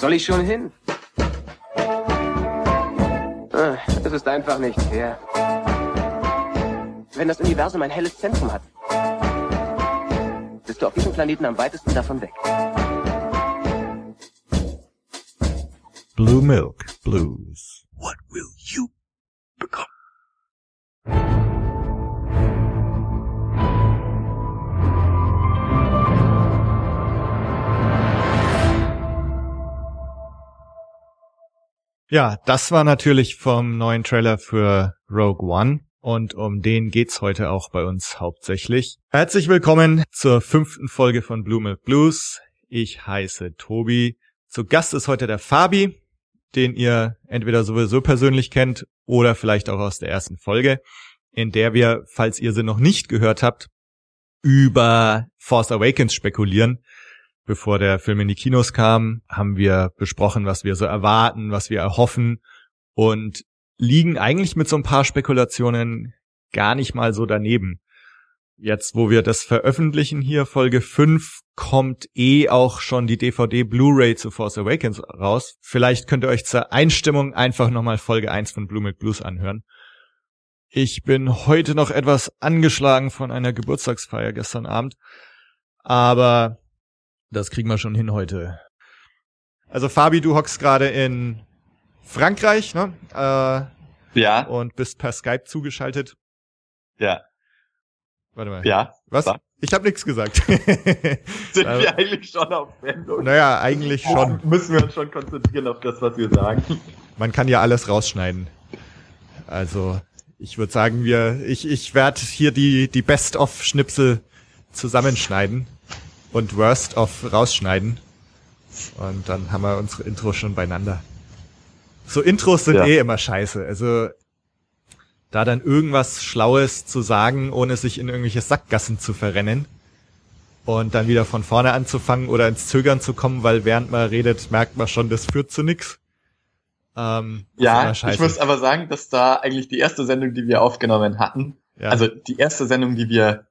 soll ich schon hin? Ah, Es ist einfach nicht fair. Wenn das Universum ein helles Zentrum hat, bist du auf diesem Planeten am weitesten davon weg. Blue Milk Blues. Ja, das war natürlich vom neuen Trailer für Rogue One. Und um den geht's heute auch bei uns hauptsächlich. Herzlich willkommen zur fünften Folge von Blue Milk Blues. Ich heiße Tobi. Zu Gast ist heute der Fabi, den ihr entweder sowieso persönlich kennt oder vielleicht auch aus der ersten Folge, in der wir, falls ihr sie noch nicht gehört habt, über Force Awakens spekulieren. Bevor der Film in die Kinos kam, haben wir besprochen, was wir so erwarten, was wir erhoffen und liegen eigentlich mit so ein paar Spekulationen gar nicht mal so daneben. Jetzt, wo wir das veröffentlichen hier, Folge 5, kommt eh auch schon die DVD Blu-ray zu Force Awakens raus. Vielleicht könnt ihr euch zur Einstimmung einfach nochmal Folge 1 von Blue Milk Blues anhören. Ich bin heute noch etwas angeschlagen von einer Geburtstagsfeier gestern Abend, aber das kriegen wir schon hin heute. Also Fabi, du hockst gerade in Frankreich, ne? Äh, Ja, und bist per Skype zugeschaltet. ja, Warte mal. ja. Was? Was? Ich habe nichts gesagt. Sind Also- wir eigentlich schon auf Sendung? naja, eigentlich schon. Müssen wir uns schon konzentrieren auf das, was wir sagen. Man kann ja alles rausschneiden. Also, ich würde sagen, wir, ich, ich werde hier die, die Best-of-Schnipsel zusammenschneiden und Worst-of rausschneiden. Und dann haben wir unsere Intros schon beieinander. So Intros sind Ja. eh immer scheiße. Also, da dann irgendwas Schlaues zu sagen, ohne sich in irgendwelche Sackgassen zu verrennen. Und dann wieder von vorne anzufangen oder ins Zögern zu kommen, weil während man redet, merkt man schon, das führt zu nix. Ähm, Ja, ich muss aber sagen, dass da eigentlich die erste Sendung, die wir aufgenommen hatten, Ja. also die erste Sendung, die wir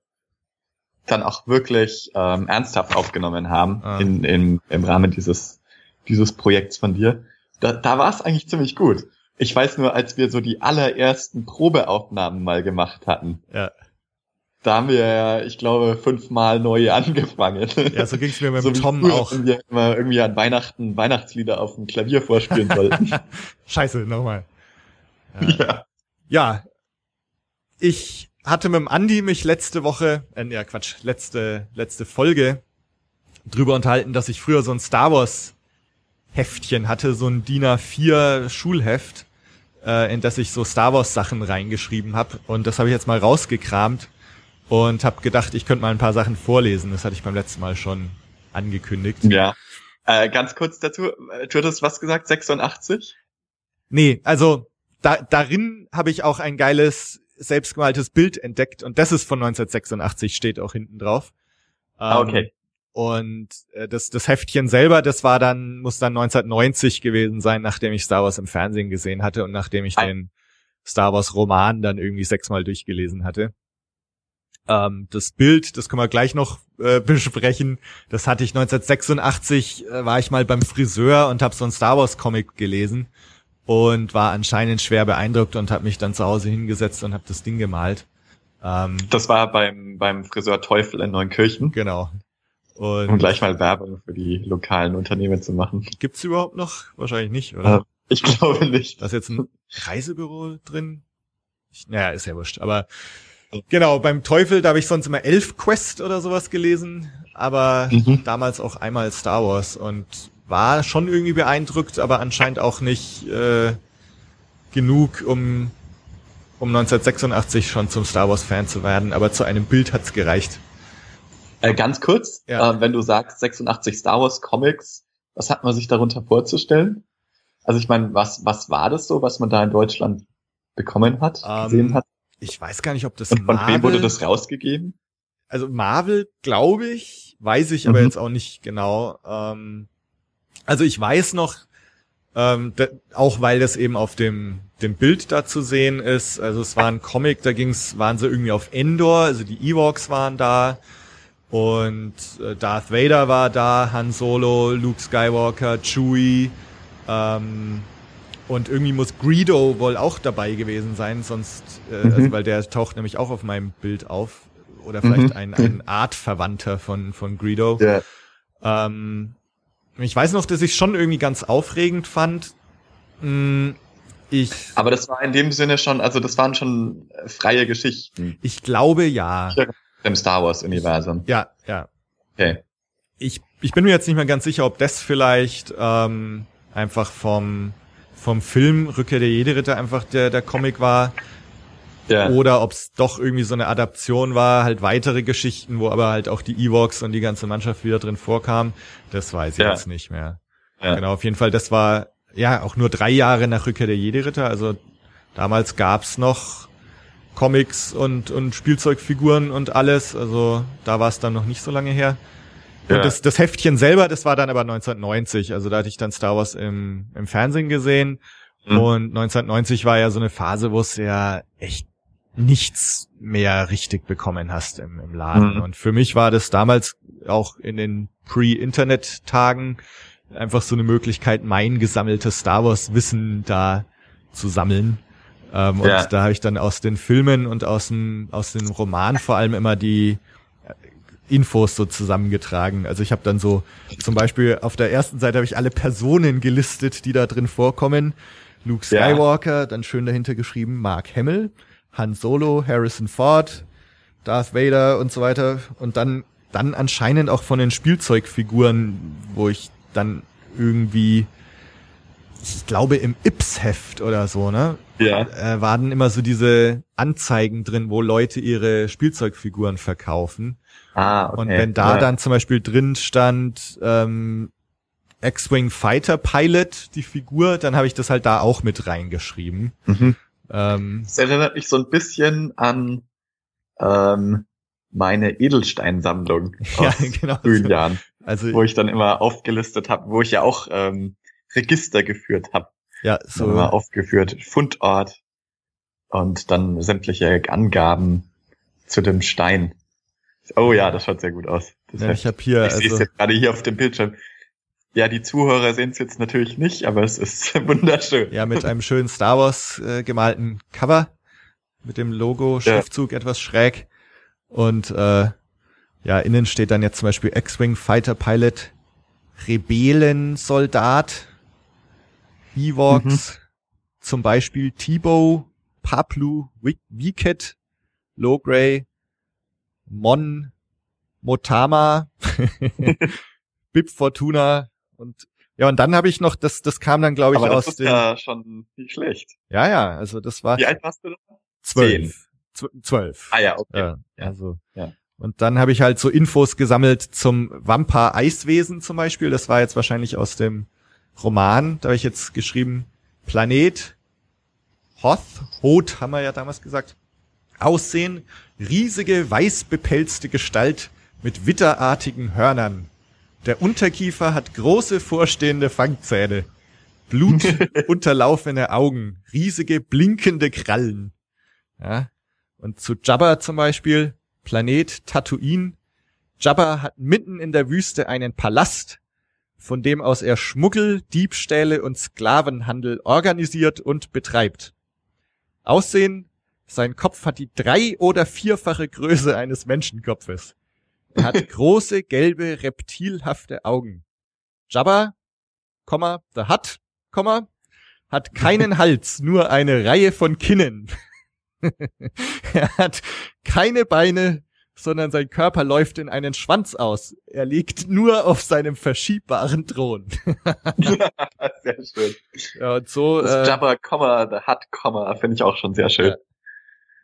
dann auch wirklich ähm, ernsthaft aufgenommen haben Ah. in, in, im Rahmen dieses, dieses Projekts von dir, da, da war es eigentlich ziemlich gut. Ich weiß nur, als wir so die allerersten Probeaufnahmen mal gemacht hatten, ja. da haben wir, ja, ich glaube, fünfmal neu angefangen. ja, so ging's mir mit so Tom früher, auch. wenn wir immer irgendwie an Weihnachten Weihnachtslieder auf dem Klavier vorspielen sollten. Scheiße, nochmal. ja. Ja, ich hatte mit dem Andi mich letzte Woche, äh, ja Quatsch, letzte, letzte Folge drüber unterhalten, dass ich früher so ein Star Wars Heftchen hatte, so ein DIN A4 Schulheft, äh, in das ich so Star Wars Sachen reingeschrieben habe. Und das habe ich jetzt mal rausgekramt und habe gedacht, ich könnte mal ein paar Sachen vorlesen. Das hatte ich beim letzten Mal schon angekündigt. Ja. Äh, ganz kurz dazu, äh, du hattest was gesagt, 86? Nee, also da, darin habe ich auch ein geiles selbstgemaltes Bild entdeckt und das ist von 1986, steht auch hinten drauf. Ah, Ähm, okay. Und äh, das, das Heftchen selber, das war dann, muss dann 1990 gewesen sein, nachdem ich Star Wars im Fernsehen gesehen hatte und nachdem ich Ah. den Star Wars Roman dann irgendwie sechsmal durchgelesen hatte. Ähm, das Bild, das können wir gleich noch äh, besprechen. Das hatte ich 1986, äh, war ich mal beim Friseur und habe so ein Star Wars Comic gelesen und war anscheinend schwer beeindruckt und habe mich dann zu Hause hingesetzt und habe das Ding gemalt. Ähm, Das war beim, beim Friseur Teufel in Neunkirchen, genau. um Und gleich mal Werbung für die lokalen Unternehmen zu machen. gibt's überhaupt noch? Wahrscheinlich nicht, oder? Äh, ich glaube nicht. Da ist jetzt ein Reisebüro drin. Ich, naja, ist ja wurscht. Aber genau, beim Teufel, da habe ich sonst immer Elf Quest oder sowas gelesen, aber Mhm. damals auch einmal Star Wars und war schon irgendwie beeindruckt, aber anscheinend auch nicht äh, genug, um, um 1986 schon zum Star Wars Fan zu werden. Aber zu einem Bild hat's gereicht. Äh, ganz kurz, Ja. äh, wenn du sagst 86 Star Wars Comics, was hat man sich darunter vorzustellen? Also ich meine, was, was war das so, was man da in Deutschland bekommen hat, Ähm, gesehen hat? Ich weiß gar nicht, ob das Und von Marvel, wem wurde das rausgegeben? also Marvel, glaube ich, weiß ich aber Mhm. jetzt auch nicht genau. Ähm, also ich weiß noch, ähm, da, auch weil das eben auf dem dem Bild da zu sehen ist. Also es war ein Comic, da ging's, waren sie irgendwie auf Endor, also die Ewoks waren da Und äh, Darth Vader war da, Han Solo, Luke Skywalker, Chewie. Ähm, und irgendwie muss Greedo wohl auch dabei gewesen sein, sonst, äh, Mhm. also, weil der taucht nämlich auch auf meinem Bild auf. Oder vielleicht Mhm. ein, ein Artverwandter von, von Greedo. Ja. Ähm, ich weiß noch, dass ich schon irgendwie ganz aufregend fand. Hm, Ich, Aber das war in dem Sinne schon, also das waren schon äh, freie Geschichten ich glaube ja. im Star Wars Universum. Ja, ja. Okay. Ich, ich bin mir jetzt nicht mehr ganz sicher, ob das vielleicht ähm, einfach vom, vom Film Rückkehr der Jedi-Ritter einfach der, der Comic war Ja. oder ob es doch irgendwie so eine Adaption war, halt weitere Geschichten, wo aber halt auch die Ewoks und die ganze Mannschaft wieder drin vorkam. Das weiß ich Ja. jetzt nicht mehr. Ja. Genau, auf jeden Fall, das war ja auch nur drei Jahre nach Rückkehr der Jedi-Ritter. Also damals gab's noch Comics und, und Spielzeugfiguren und alles. Also da war es dann noch nicht so lange her. Und Ja. das, das Heftchen selber, das war dann aber 1990. Also da hatte ich dann Star Wars im, im Fernsehen gesehen. Mhm. Und 1990 war ja so eine Phase, wo es ja echt nichts mehr richtig bekommen hast im, im Laden. Mhm. Und für mich war das damals auch in den Pre-Internet-Tagen einfach so eine Möglichkeit, mein gesammeltes Star Wars-Wissen da zu sammeln. Ähm, Ja. Und da habe ich dann aus den Filmen und aus dem, aus den Romanen vor allem immer die Infos so zusammengetragen. Also ich habe dann so zum Beispiel auf der ersten Seite habe ich alle Personen gelistet, die da drin vorkommen. Luke Ja. Skywalker, dann schön dahinter geschrieben Mark Hamill, Han Solo, Harrison Ford, Darth Vader und so weiter. Und dann, dann anscheinend auch von den Spielzeugfiguren, wo ich dann irgendwie, ich glaube im Ips-Heft oder so, ne? Ja. äh, waren immer so diese Anzeigen drin, wo Leute ihre Spielzeugfiguren verkaufen. Ah, okay. Und wenn da ja. dann zum Beispiel drin stand ähm, X-Wing Fighter Pilot, die Figur, dann habe ich das halt da auch mit reingeschrieben. Mhm. Ähm, Das erinnert mich so ein bisschen an ähm, meine Edelsteinsammlung ja, aus genau. frühen Jahren, Also wo ich dann immer aufgelistet habe, wo ich ja auch ähm, Register geführt habe. ja, So so immer aufgeführt, Fundort und dann sämtliche Angaben zu dem Stein. Oh ja, das schaut sehr gut aus. Das ja, heißt, ich habe hier ich sehe es also jetzt gerade hier auf dem Bildschirm. Ja, die Zuhörer sehen es jetzt natürlich nicht, aber es ist wunderschön. ja mit einem schönen Star Wars äh, gemalten Cover mit dem Logo Schriftzug etwas schräg. Und äh, ja innen steht dann jetzt zum Beispiel X-Wing Fighter Pilot Rebellensoldat Ewoks zum Beispiel Tebow Paplu Wi- Wicket Logray Mon Motama Bib Fortuna und ja und dann habe ich noch das das kam dann glaube ich aber aus das ist den ja schon nicht schlecht. ja, ja, also das war Wie alt warst du da? zwölf. Zw- Zwölf. Ah ja, okay. Ja, also. Ja. Und dann habe ich halt so Infos gesammelt zum Vampir-Eiswesen zum Beispiel. Das war jetzt wahrscheinlich aus dem Roman. Da habe ich jetzt geschrieben, Planet, Hoth, Hoth haben wir ja damals gesagt. Aussehen, riesige, weiß bepelzte Gestalt mit witterartigen Hörnern. Der Unterkiefer hat große vorstehende Fangzähne. Blut unterlaufene Augen, riesige blinkende Krallen. Ja. Und zu Jabba zum Beispiel, Planet Tatooine. Jabba hat mitten in der Wüste einen Palast, von dem aus er Schmuggel, Diebstähle und Sklavenhandel organisiert und betreibt. Aussehen, sein Kopf hat die drei- oder vierfache Größe eines Menschenkopfes. Er hat große, gelbe, reptilhafte Augen. Jabba, Komma, the Hutt, Komma, hat keinen Hals, nur eine Reihe von Kinnen. er hat keine Beine, sondern sein Körper läuft in einen Schwanz aus. Er liegt nur auf seinem verschiebbaren Thron. sehr schön. ja, und so. Das Äh, Jabba, Komma, the Hut, Komma, finde ich auch schon sehr schön.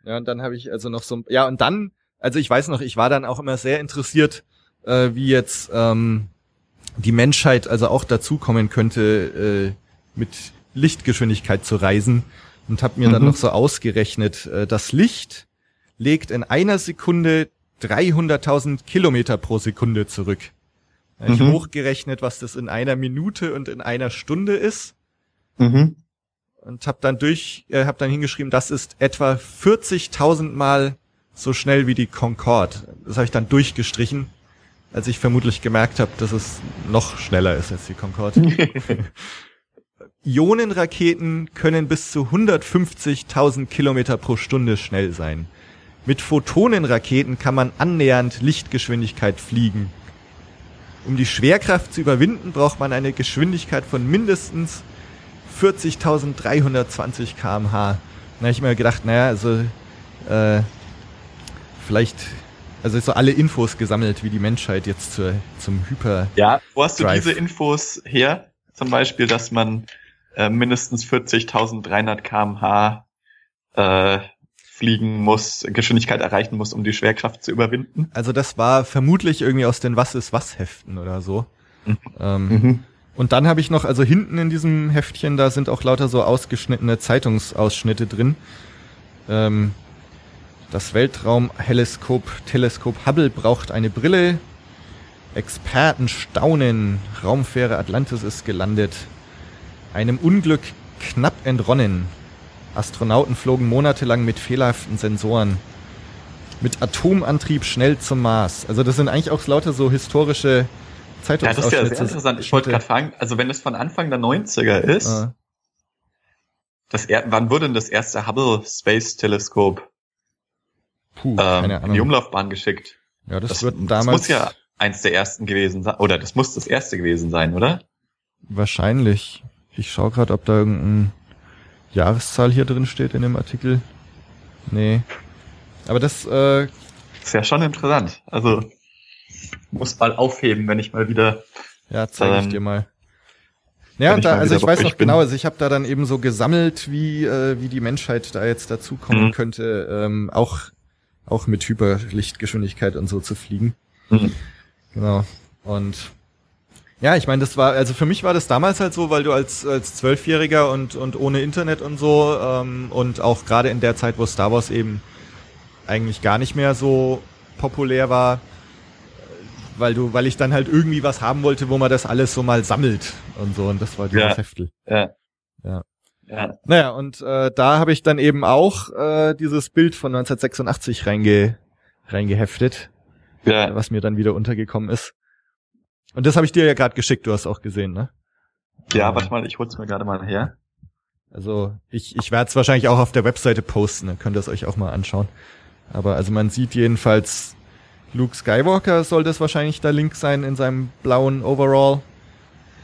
Ja. ja, und dann habe ich also noch so, ja, und dann, also ich weiß noch, ich war dann auch immer sehr interessiert, äh, wie jetzt ähm, die Menschheit also auch dazukommen könnte, äh, mit Lichtgeschwindigkeit zu reisen und habe mir dann Mhm. noch so ausgerechnet, äh, das Licht legt in einer Sekunde 300.000 Kilometer pro Sekunde zurück. Ich Mhm. hochgerechnet, was das in einer Minute und in einer Stunde ist Mhm. und habe dann durch, äh, habe dann hingeschrieben, das ist etwa 40.000 Mal so schnell wie die Concorde. Das habe ich dann durchgestrichen. als ich vermutlich gemerkt habe, dass es noch schneller ist als die Concorde. Ionenraketen können bis zu 150.000 Kilometer pro Stunde schnell sein. Mit Photonenraketen kann man annähernd Lichtgeschwindigkeit fliegen. Um die Schwerkraft zu überwinden, braucht man eine Geschwindigkeit von mindestens 40.320 kmh. Da habe ich mir gedacht, naja, also äh, vielleicht, also so alle Infos gesammelt, wie die Menschheit jetzt zur, zum Hyper. Ja, wo hast du diese Infos her? Zum Beispiel, dass man äh, mindestens 40.300 kmh äh, fliegen muss, Geschwindigkeit erreichen muss, um die Schwerkraft zu überwinden. Also das war vermutlich irgendwie aus den Was ist was Heften oder so. Mhm. Ähm, Und dann habe ich noch, also hinten in diesem Heftchen, da sind auch lauter so ausgeschnittene Zeitungsausschnitte drin. Ähm, das Weltraumteleskop Teleskop Hubble braucht eine Brille. Experten staunen. Raumfähre Atlantis ist gelandet. Einem Unglück knapp entronnen. Astronauten flogen monatelang mit fehlerhaften Sensoren. Mit Atomantrieb schnell zum Mars. Also das sind eigentlich auch lauter so historische Ja, das ist ja Zeitungsausschnitte. sehr interessant. Ich wollte gerade fragen, also wenn es von Anfang der 90er ist, Äh, das wann wurde denn das erste Hubble Space Teleskop puh, ähm, keine in die. Umlaufbahn geschickt? Ja, das, Das, wird das damals muss ja eins der ersten gewesen sein, oder das muss das erste gewesen sein, oder? wahrscheinlich. Ich schaue gerade, ob da irgendeine Jahreszahl hier drin steht in dem Artikel. Nee. Aber das, äh, Ist ja schon interessant. Also muss mal aufheben, wenn ich mal wieder. ja, zeige ich Ähm, dir mal. Ja, und da, also ich weiß noch bin. genau, also ich habe da dann eben so gesammelt, wie, äh, wie die Menschheit da jetzt dazukommen Mhm. könnte, ähm, auch, auch mit Hyperlichtgeschwindigkeit und so zu fliegen. Mhm. Genau. Und ja, ich meine, das war, also für mich war das damals halt so, weil du als als Zwölfjähriger und und ohne Internet und so ähm, und auch gerade in der Zeit, wo Star Wars eben eigentlich gar nicht mehr so populär war, weil du, weil ich dann halt irgendwie was haben wollte, wo man das alles so mal sammelt und so und das war dieses Ja. Heftel. Ja. Ja. Ja. Naja, und äh, da habe ich dann eben auch äh, dieses Bild von 1986 reinge reingeheftet Ja. was mir dann wieder untergekommen ist. Und das habe ich dir ja gerade geschickt, du hast auch gesehen, ne? Ja, warte mal, ich hol's mir gerade mal her. Also ich, ich werde es wahrscheinlich auch auf der Webseite posten, dann könnt ihr es euch auch mal anschauen. Aber also man sieht jedenfalls, Luke Skywalker soll das wahrscheinlich der Link sein in seinem blauen Overall.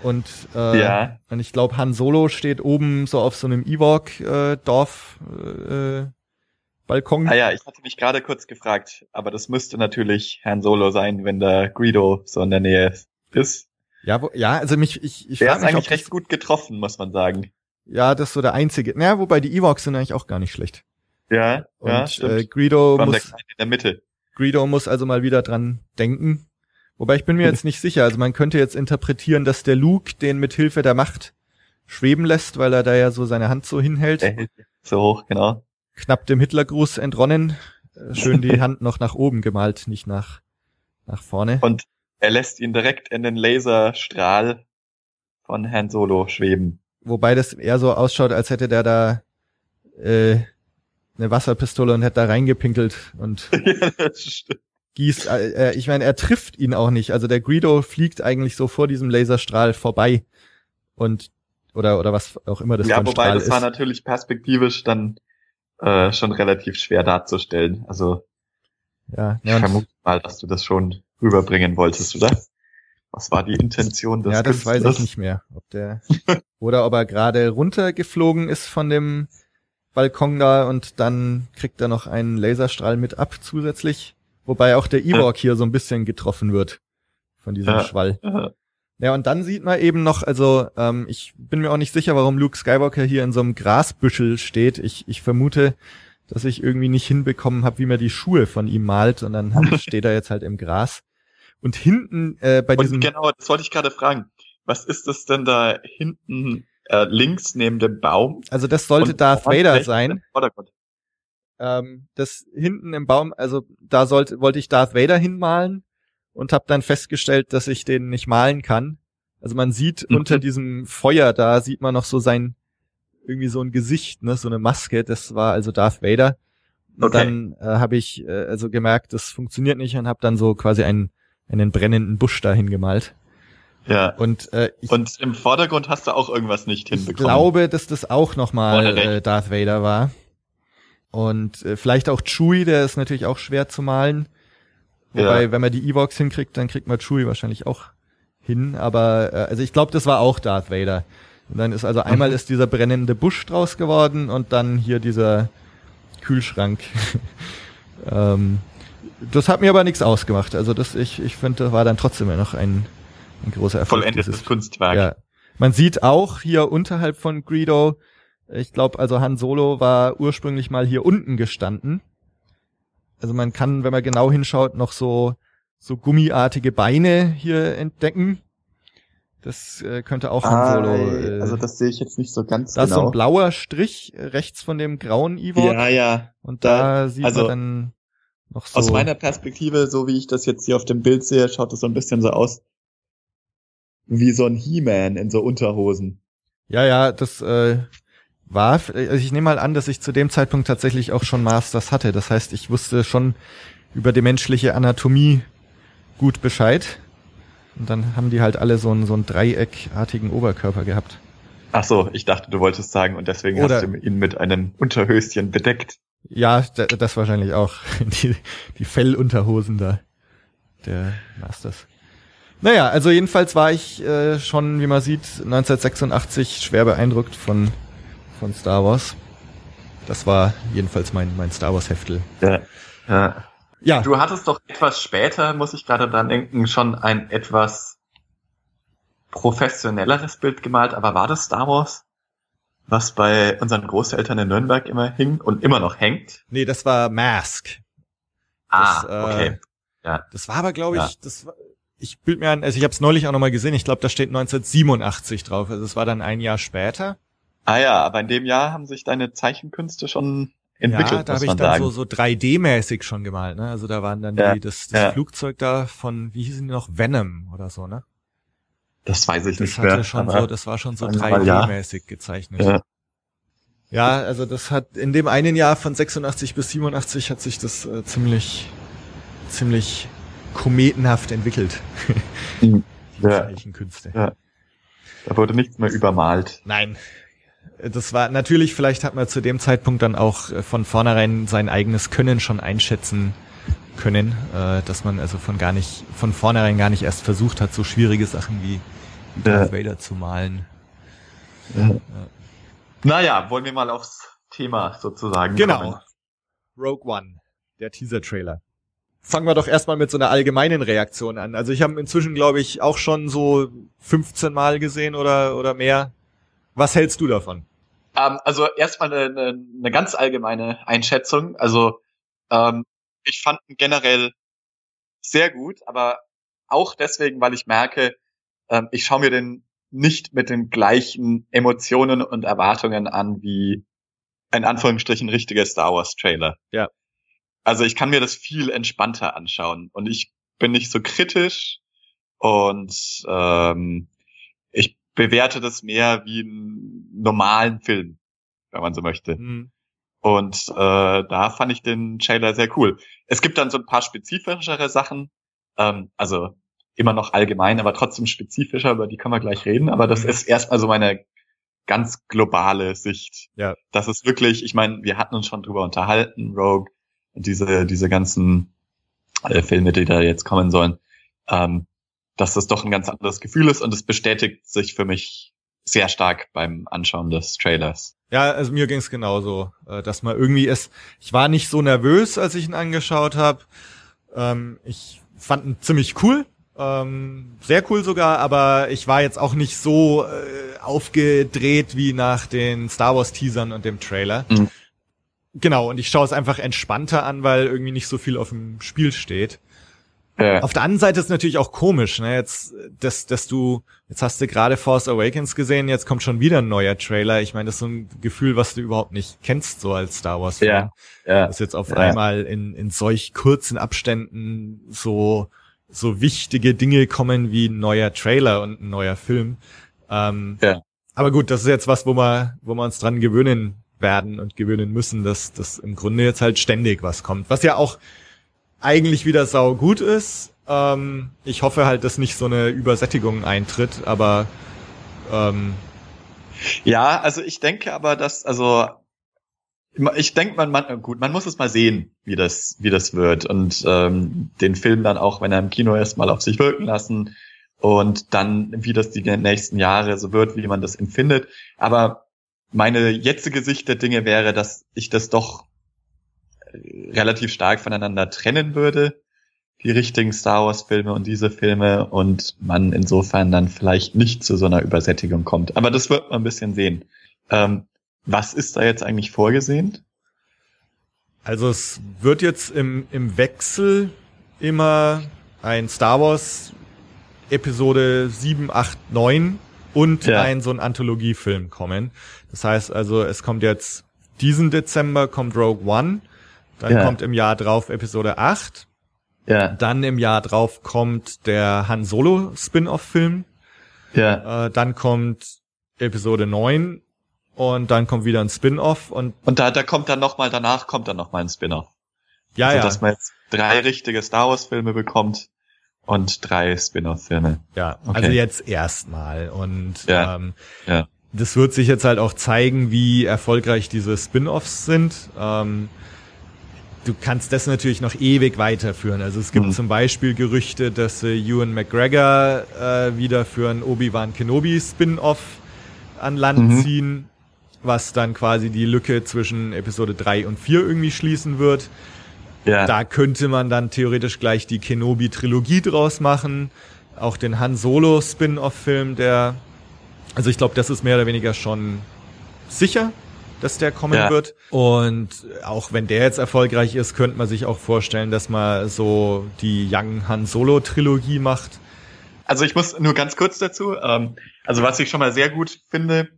Und, äh, Ja. und ich glaube, Han Solo steht oben so auf so einem Ewok-Dorf äh, Balkon. Ah ja, ich hatte mich gerade kurz gefragt, aber das müsste natürlich Herrn Solo sein, wenn der Greedo so in der Nähe ist. Ja, wo, ja, also mich, ich, ich Der ist mich, eigentlich recht gut getroffen, muss man sagen. ja, das ist so der einzige. Naja, wobei die Ewoks sind eigentlich auch gar nicht schlecht. Ja, Und ja, äh, stimmt. Greedo Von der muss, Kleine in der Mitte. Greedo muss also mal wieder dran denken. Wobei ich bin mir jetzt nicht sicher. Also man könnte jetzt interpretieren, dass der Luke den mit Hilfe der Macht schweben lässt, weil er da ja so seine Hand so hinhält. So hoch, genau. Knapp dem Hitlergruß entronnen. Äh, Schön die Hand noch nach oben gemalt, nicht nach, nach vorne. Und er lässt ihn direkt in den Laserstrahl von Herrn Solo schweben. Wobei das eher so ausschaut, als hätte der da äh, eine Wasserpistole und hätte da reingepinkelt und ja, das stimmt. Gießt. Äh, äh, ich meine, er trifft ihn auch nicht. Also der Greedo fliegt eigentlich so vor diesem Laserstrahl vorbei und oder oder was auch immer das für ja, ein wobei Strahl das ist. war natürlich perspektivisch dann äh, schon relativ schwer darzustellen. Also ja, ich ja, und, vermute mal, dass du das schon rüberbringen wolltest, oder? Was war die Intention des ja, das weiß Künstlers? ich nicht mehr, ob der oder ob er gerade runtergeflogen ist von dem Balkon da und dann kriegt er noch einen Laserstrahl mit ab zusätzlich, wobei auch der Ewok hier so ein bisschen getroffen wird von diesem Ja. Schwall. Ja, und dann sieht man eben noch, also ähm, ich bin mir auch nicht sicher, warum Luke Skywalker hier in so einem Grasbüschel steht. Ich, ich vermute, dass ich irgendwie nicht hinbekommen habe, wie man die Schuhe von ihm malt und dann steht er jetzt halt im Gras. Und hinten äh, bei diesem Und genau, das wollte ich gerade fragen. Was ist das denn da hinten äh, links neben dem Baum? Also das sollte Und Darth Vader sein. Vordergrund? Ähm, das hinten im Baum, also da sollte wollte ich Darth Vader hinmalen und habe dann festgestellt, dass ich den nicht malen kann. Also man sieht Mhm. unter diesem Feuer da sieht man noch so sein irgendwie so ein Gesicht, ne, so eine Maske. Das war also Darth Vader. Und Okay. dann äh, habe ich äh, also gemerkt, das funktioniert nicht und habe dann so quasi ein einen brennenden Busch dahin gemalt. Ja. Und, äh, ich, Und im Vordergrund hast du auch irgendwas nicht ich hinbekommen. glaube, dass das auch nochmal äh, Darth Vader war. Und äh, vielleicht auch Chewie, der ist natürlich auch schwer zu malen. Wobei, Ja. wenn man die Evox hinkriegt, dann kriegt man Chewie wahrscheinlich auch hin. Aber äh, also ich glaube, das war auch Darth Vader. Und dann ist also einmal Mhm. ist dieser brennende Busch draus geworden und dann hier dieser Kühlschrank. ähm, das hat mir aber nichts ausgemacht. Also das, ich, ich finde, das war dann trotzdem ja noch ein, ein großer Erfolg. Vollendetes dieses- Kunstwerk. ja. Man sieht auch hier unterhalb von Greedo, ich glaube, also Han Solo war ursprünglich mal hier unten gestanden. Also man kann, wenn man genau hinschaut, noch so, so gummiartige Beine hier entdecken. Das äh, könnte auch Han Solo. Äh, also das sehe ich jetzt nicht so ganz da ist so genau. ein blauer Strich rechts von dem grauen Ewok. ja, ja. und da, da- sieht also man dann noch so. Aus meiner Perspektive, so wie ich das jetzt hier auf dem Bild sehe, schaut es so ein bisschen so aus wie so ein He-Man in so Unterhosen. Ja, ja, das äh, war, also ich nehme mal an, dass ich zu dem Zeitpunkt tatsächlich auch schon Masters hatte. Das heißt, ich wusste schon über die menschliche Anatomie gut Bescheid. Und dann haben die halt alle so einen, so einen dreieckartigen Oberkörper gehabt. Ach so, ich dachte, du wolltest sagen, und deswegen Oder- hast du ihn mit einem Unterhöschen bedeckt. Ja, da- das wahrscheinlich auch. Die, die Fellunterhosen da. Der Masters. Naja, also jedenfalls war ich äh, schon, wie man sieht, 1986 schwer beeindruckt von, von Star Wars. Das war jedenfalls mein, mein Star Wars Heftel. Ja. ja. Ja, Du hattest doch etwas später, muss ich gerade dran denken, schon ein etwas professionelleres Bild gemalt, aber war das Star Wars? Was bei unseren Großeltern in Nürnberg immer hing und immer noch hängt? nee, das war Mask. Ah, Das, äh, okay. Das war aber, glaube ich, Ja. das war, ich bild mir an, also ich habe es neulich auch nochmal gesehen, ich glaube, da steht 1987 drauf, also es war dann ein Jahr später. Ah ja, aber in dem Jahr haben sich deine Zeichenkünste schon entwickelt, ja, da habe ich dann sagen. so, so 3D-mäßig schon gemalt, ne? Also da waren dann Ja, die, das, das ja. Flugzeug da von, wie hießen die noch, Venom oder so, ne? das weiß ich Das nicht hatte mehr. schon so, das war schon so sagen wir mal, ja. 3D-mäßig gezeichnet. Ja. Ja, also das hat in dem einen Jahr von 86 bis 87 hat sich das äh, ziemlich, ziemlich kometenhaft entwickelt. Mhm. Die Ja. Zeichenkünste. Ja. Da wurde nichts mehr übermalt. Nein. Das war natürlich, vielleicht hat man zu dem Zeitpunkt dann auch äh, von vornherein sein eigenes Können schon einschätzen können, äh, dass man also von gar nicht, von vornherein gar nicht erst versucht hat, so schwierige Sachen wie Ja. Darth Vader zu malen. Naja, wollen wir mal aufs Thema sozusagen Genau. kommen. Rogue One, der Teaser-Trailer. Fangen wir doch erstmal mit so einer allgemeinen Reaktion an. Also ich habe inzwischen, glaube ich, auch schon so 15 Mal gesehen oder, oder mehr. Was hältst du davon? Ähm, also erstmal eine, eine, eine ganz allgemeine Einschätzung. Also ähm, ich fand ihn generell sehr gut, aber auch deswegen, weil ich merke, ähm, ich schaue mir den nicht mit den gleichen Emotionen und Erwartungen an wie in Anführungsstrichen richtiger Star Wars Trailer. Ja. Also ich kann mir das viel entspannter anschauen und ich bin nicht so kritisch und ähm, bewerte das mehr wie einen normalen Film, wenn man so möchte. Hm. Und äh, da fand ich den Trailer sehr cool. Es gibt dann so ein paar spezifischere Sachen, ähm, also immer noch allgemein, aber trotzdem spezifischer, über die können wir gleich reden. Aber das Mhm. ist erstmal so meine ganz globale Sicht. Ja. Das ist wirklich, ich meine, wir hatten uns schon drüber unterhalten, Rogue, diese, diese ganzen äh, Filme, die da jetzt kommen sollen, ähm, dass das doch ein ganz anderes Gefühl ist und es bestätigt sich für mich sehr stark beim Anschauen des Trailers. Ja, also mir ging's genauso, äh, dass man irgendwie es. Ich war nicht so nervös, als ich ihn angeschaut habe. Ähm, ich fand ihn ziemlich cool, ähm, sehr cool sogar, aber ich war jetzt auch nicht so äh, aufgedreht wie nach den Star Wars Teasern und dem Trailer. Mhm. Genau, und ich schaue es einfach entspannter an, weil irgendwie nicht so viel auf dem Spiel steht. Äh, Auf der anderen Seite ist natürlich auch komisch, ne? Jetzt, dass, dass du, jetzt hast du gerade Force Awakens gesehen, jetzt kommt schon wieder ein neuer Trailer. Ich meine, das ist so ein Gefühl, was du überhaupt nicht kennst, so als Star Wars. Fan. Ja, ja. Dass jetzt auf Ja. einmal in, in solch kurzen Abständen so, so wichtige Dinge kommen wie ein neuer Trailer und ein neuer Film. Ähm, Ja. Aber gut, das ist jetzt was, wo wir, wo wir uns dran gewöhnen werden und gewöhnen müssen, dass, dass im Grunde jetzt halt ständig was kommt. Was ja auch eigentlich wieder sau gut ist, Ähm, ich hoffe halt, dass nicht so eine Übersättigung eintritt, aber ähm, ja, also ich denke aber, dass, also ich denke, man, man, gut, man muss es mal sehen, wie das, wie das wird. Und ähm, den Film dann auch, wenn er im Kino ist, mal auf sich wirken lassen. Und dann, wie das die nächsten Jahre so wird, wie man das empfindet. Aber meine jetzige Sicht der Dinge wäre, dass ich das doch relativ stark voneinander trennen würde, die richtigen Star Wars Filme und diese Filme und man insofern dann vielleicht nicht zu so einer Übersättigung kommt. Aber das wird man ein bisschen sehen. Ähm, was ist da jetzt eigentlich vorgesehen? Also es wird jetzt im, im Wechsel immer ein Star Wars Episode 7, 8, 9 und ja. ein so ein Anthologiefilm kommen. Das heißt also, es kommt jetzt diesen Dezember kommt Rogue One, dann ja. kommt im Jahr drauf Episode 8. Ja. Dann im Jahr drauf kommt der Han Solo Spin-off-Film. Ja. Äh, dann kommt Episode 9 und dann kommt wieder ein Spin-off und und da da kommt dann noch mal danach kommt dann noch mal ein Spin-off. Ja, also, ja. Dass man jetzt drei richtige Star Wars Filme bekommt und drei Spin-off-Filme. Ja, okay. also jetzt erstmal und ja. Ähm, ja. das wird sich jetzt halt auch zeigen, wie erfolgreich diese Spin-offs sind. Ähm, du kannst das natürlich noch ewig weiterführen. Also es gibt mhm. zum Beispiel Gerüchte, dass äh, Ewan McGregor äh, wieder für ein Obi-Wan Kenobi Spin-off an Land mhm. ziehen, was dann quasi die Lücke zwischen Episode 3 und 4 irgendwie schließen wird. Ja. Da könnte man dann theoretisch gleich die Kenobi-Trilogie draus machen. Auch den Han Solo Spin-off-Film, der, also ich glaube, das ist mehr oder weniger schon sicher, dass der kommen ja. wird. Und auch wenn der jetzt erfolgreich ist, könnte man sich auch vorstellen, dass man so die Young Han Solo Trilogie macht. Also ich muss nur ganz kurz dazu. Ähm, also was ich schon mal sehr gut finde,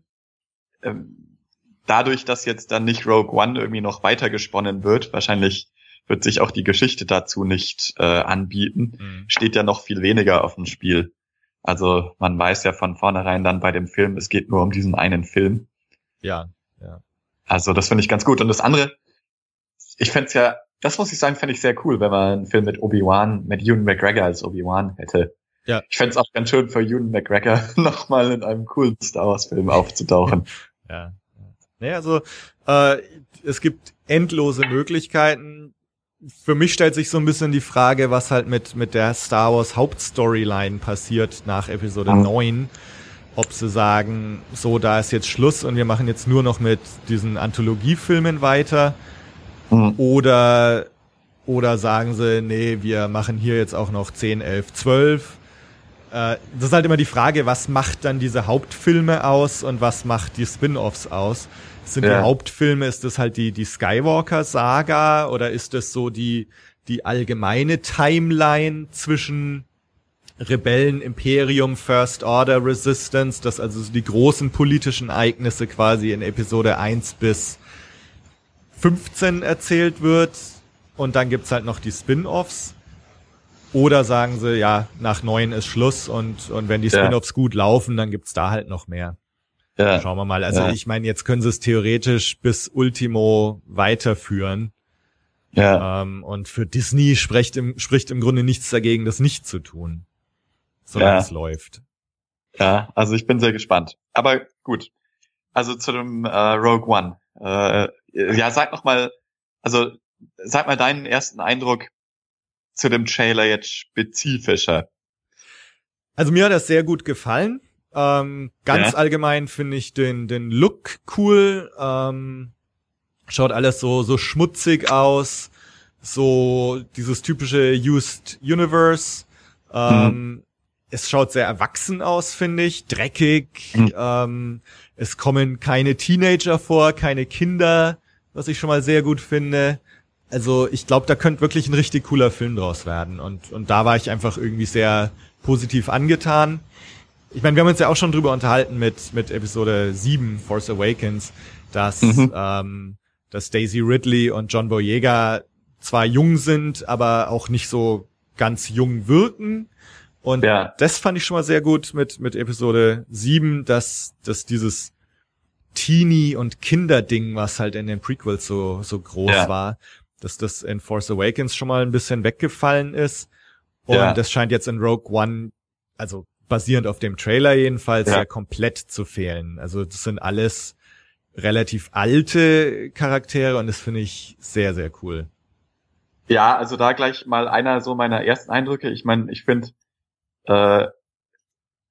ähm, dadurch, dass jetzt dann nicht Rogue One irgendwie noch weitergesponnen wird, wahrscheinlich wird sich auch die Geschichte dazu nicht äh, anbieten, mhm. steht ja noch viel weniger auf dem Spiel. Also man weiß ja von vornherein dann bei dem Film, es geht nur um diesen einen Film. Ja. Also das finde ich ganz gut. Und das andere, ich fände ja, das muss ich sagen, fände ich sehr cool, wenn man einen Film mit Obi-Wan, mit Ewan McGregor als Obi-Wan hätte. Ja. Ich fände es auch ganz schön für Ewan McGregor nochmal in einem coolen Star Wars-Film aufzutauchen. ja. Naja, also äh, es gibt endlose Möglichkeiten für mich stellt sich so ein bisschen die Frage, was halt mit, mit der Star Wars Hauptstoryline passiert nach Episode mhm. 9. Ob sie sagen, so, da ist jetzt Schluss und wir machen jetzt nur noch mit diesen Anthologiefilmen weiter. Mhm. Oder, oder sagen sie, nee, wir machen hier jetzt auch noch 10, 11, 12. das ist halt immer die Frage, was macht dann diese Hauptfilme aus und was macht die Spin-offs aus? Sind ja. die Hauptfilme, ist das halt die, die Skywalker-Saga oder ist das so die, die allgemeine Timeline zwischen Rebellen, Imperium, First Order, Resistance, das also die großen politischen Ereignisse quasi in Episode 1 bis 15 erzählt wird und dann gibt's halt noch die Spin-offs. Oder sagen sie, ja, nach 9 ist Schluss und, und wenn die Spin-offs gut laufen, dann gibt's da halt noch mehr. Ja. Schauen wir mal. Also ja. ich meine, jetzt können sie es theoretisch bis Ultimo weiterführen. Ja. Ähm, und für Disney spricht im, spricht im Grunde nichts dagegen, das nicht zu tun. Solange ja. es läuft. Ja, also ich bin sehr gespannt. Aber gut. Also zu dem äh, Rogue One. Äh, ja, sag noch mal, also sag mal deinen ersten Eindruck zu dem Trailer jetzt spezifischer. Also mir hat das sehr gut gefallen. Ähm, ganz ja. allgemein finde ich den, den Look cool. Ähm, schaut alles so, so schmutzig aus. So dieses typische Used Universe. Ähm, mhm. Es schaut sehr erwachsen aus, finde ich. Dreckig. Mhm. Ähm, es kommen keine Teenager vor, keine Kinder, was ich schon mal sehr gut finde. Also ich glaube, da könnte wirklich ein richtig cooler Film draus werden. Und, und da war ich einfach irgendwie sehr positiv angetan ich meine, wir haben uns ja auch schon drüber unterhalten mit, mit Episode 7, Force Awakens, dass, mhm. ähm, dass Daisy Ridley und John Boyega zwar jung sind, aber auch nicht so ganz jung wirken. Und ja. das fand ich schon mal sehr gut mit, mit Episode 7, dass, dass dieses Teenie- und Kinderding, was halt in den Prequels so, so groß ja. war, dass das in Force Awakens schon mal ein bisschen weggefallen ist. Und Ja. das scheint jetzt in Rogue One, also basierend auf dem Trailer jedenfalls, Ja. ja komplett zu fehlen. Also das sind alles relativ alte Charaktere und das finde ich sehr, sehr cool. Ja, also da gleich mal einer so meiner ersten Eindrücke. Ich meine, ich finde äh,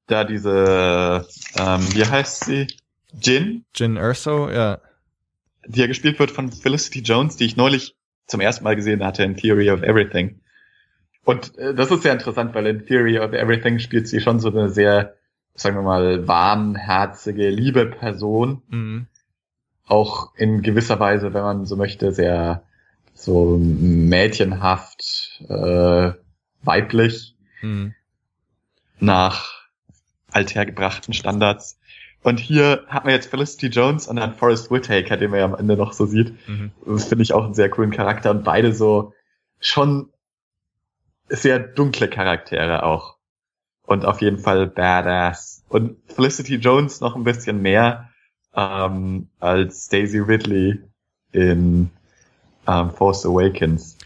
da diese, ähm, wie heißt sie? Jin, Jin Erso, ja. die ja gespielt wird von Felicity Jones, die ich neulich zum ersten Mal gesehen hatte in Theory of Everything. Und äh, das ist sehr interessant, weil in Theory of Everything spielt sie schon so eine sehr, sagen wir mal, warmherzige, liebe Person. Mhm. Auch in gewisser Weise, wenn man so möchte, sehr so mädchenhaft, äh, weiblich Mhm. Nach althergebrachten Standards. Und hier hat man jetzt Felicity Jones und dann Forrest Whitaker, den man ja am Ende noch so sieht. Mhm. Das finde ich auch einen sehr coolen Charakter und beide so schon sehr dunkle Charaktere auch. Und auf jeden Fall badass. Und Felicity Jones noch ein bisschen mehr ähm, als Daisy Ridley in ähm, Force Awakens.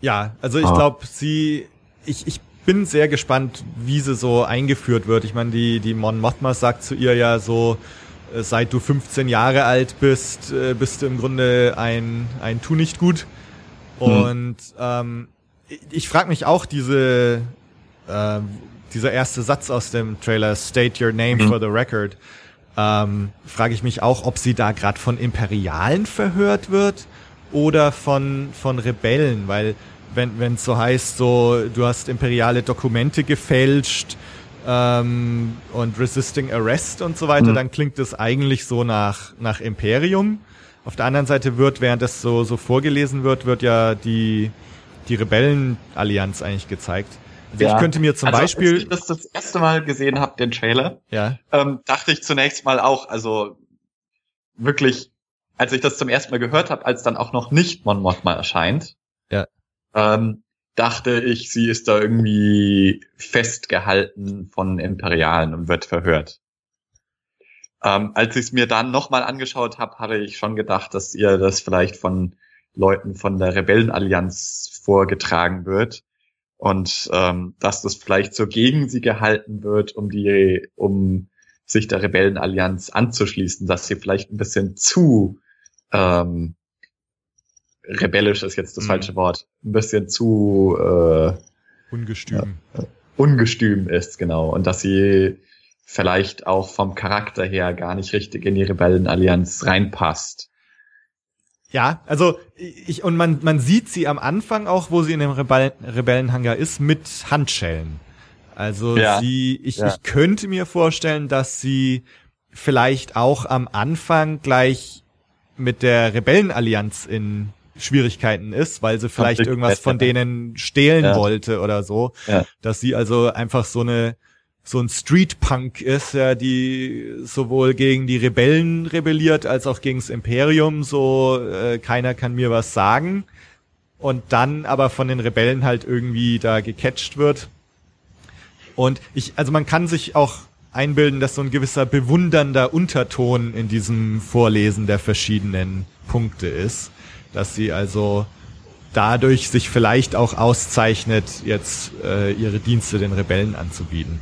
Ja, also ich Ah. glaube, sie, ich, ich bin sehr gespannt, wie sie so eingeführt wird. Ich meine, die, die Mon Mothma sagt zu ihr ja so, äh, seit du 15 Jahre alt bist, äh, bist du im Grunde ein, ein Tu nicht gut. Und ähm, ich, ich frage mich auch diese, äh, dieser erste Satz aus dem Trailer, State your name Mhm. for the record, ähm, frage ich mich auch, ob sie da gerade von Imperialen verhört wird oder von, von Rebellen, weil wenn wenn es so heißt, so du hast imperiale Dokumente gefälscht ähm, und resisting arrest und so weiter, Mhm. dann klingt das eigentlich so nach nach Imperium. Auf der anderen Seite wird, während das so so vorgelesen wird, wird ja die die Rebellenallianz eigentlich gezeigt. Also ich könnte mir zum also, Beispiel Als ich das das erste Mal gesehen habe, den Trailer, ja ähm, dachte ich zunächst mal auch, also wirklich, als ich das zum ersten Mal gehört habe, als dann auch noch nicht Mon Mothma erscheint, Ja. Ähm, dachte ich, sie ist da irgendwie festgehalten von Imperialen und wird verhört. Ähm, als ich es mir dann nochmal angeschaut habe, hatte ich schon gedacht, dass ihr das vielleicht von Leuten von der Rebellenallianz vorgetragen wird und ähm, dass das vielleicht so gegen sie gehalten wird, um die, um sich der Rebellenallianz anzuschließen, dass sie vielleicht ein bisschen zu ähm, rebellisch ist jetzt das Mhm. falsche Wort, ein bisschen zu äh, ungestüm. ungestüm ist, genau, und dass sie vielleicht auch vom Charakter her gar nicht richtig in die Rebellenallianz reinpasst. Ja, also ich und man man sieht sie am Anfang auch, wo sie in dem Rebell Rebellenhangar ist, mit Handschellen. Also Ja, sie, ich, ja. ich könnte mir vorstellen, dass sie vielleicht auch am Anfang gleich mit der Rebellenallianz in Schwierigkeiten ist, weil sie vielleicht irgendwas von denen stehlen Ja. wollte oder so. Ja. Dass sie also einfach so eine so ein Street-Punk ist, ja, die sowohl gegen die Rebellen rebelliert als auch gegen das Imperium, so äh, keiner kann mir was sagen. Und dann aber von den Rebellen halt irgendwie da gecatcht wird. Und ich, also man kann sich auch einbilden, dass so ein gewisser bewundernder Unterton in diesem Vorlesen der verschiedenen Punkte ist. Dass sie also dadurch sich vielleicht auch auszeichnet, jetzt äh, ihre Dienste den Rebellen anzubieten.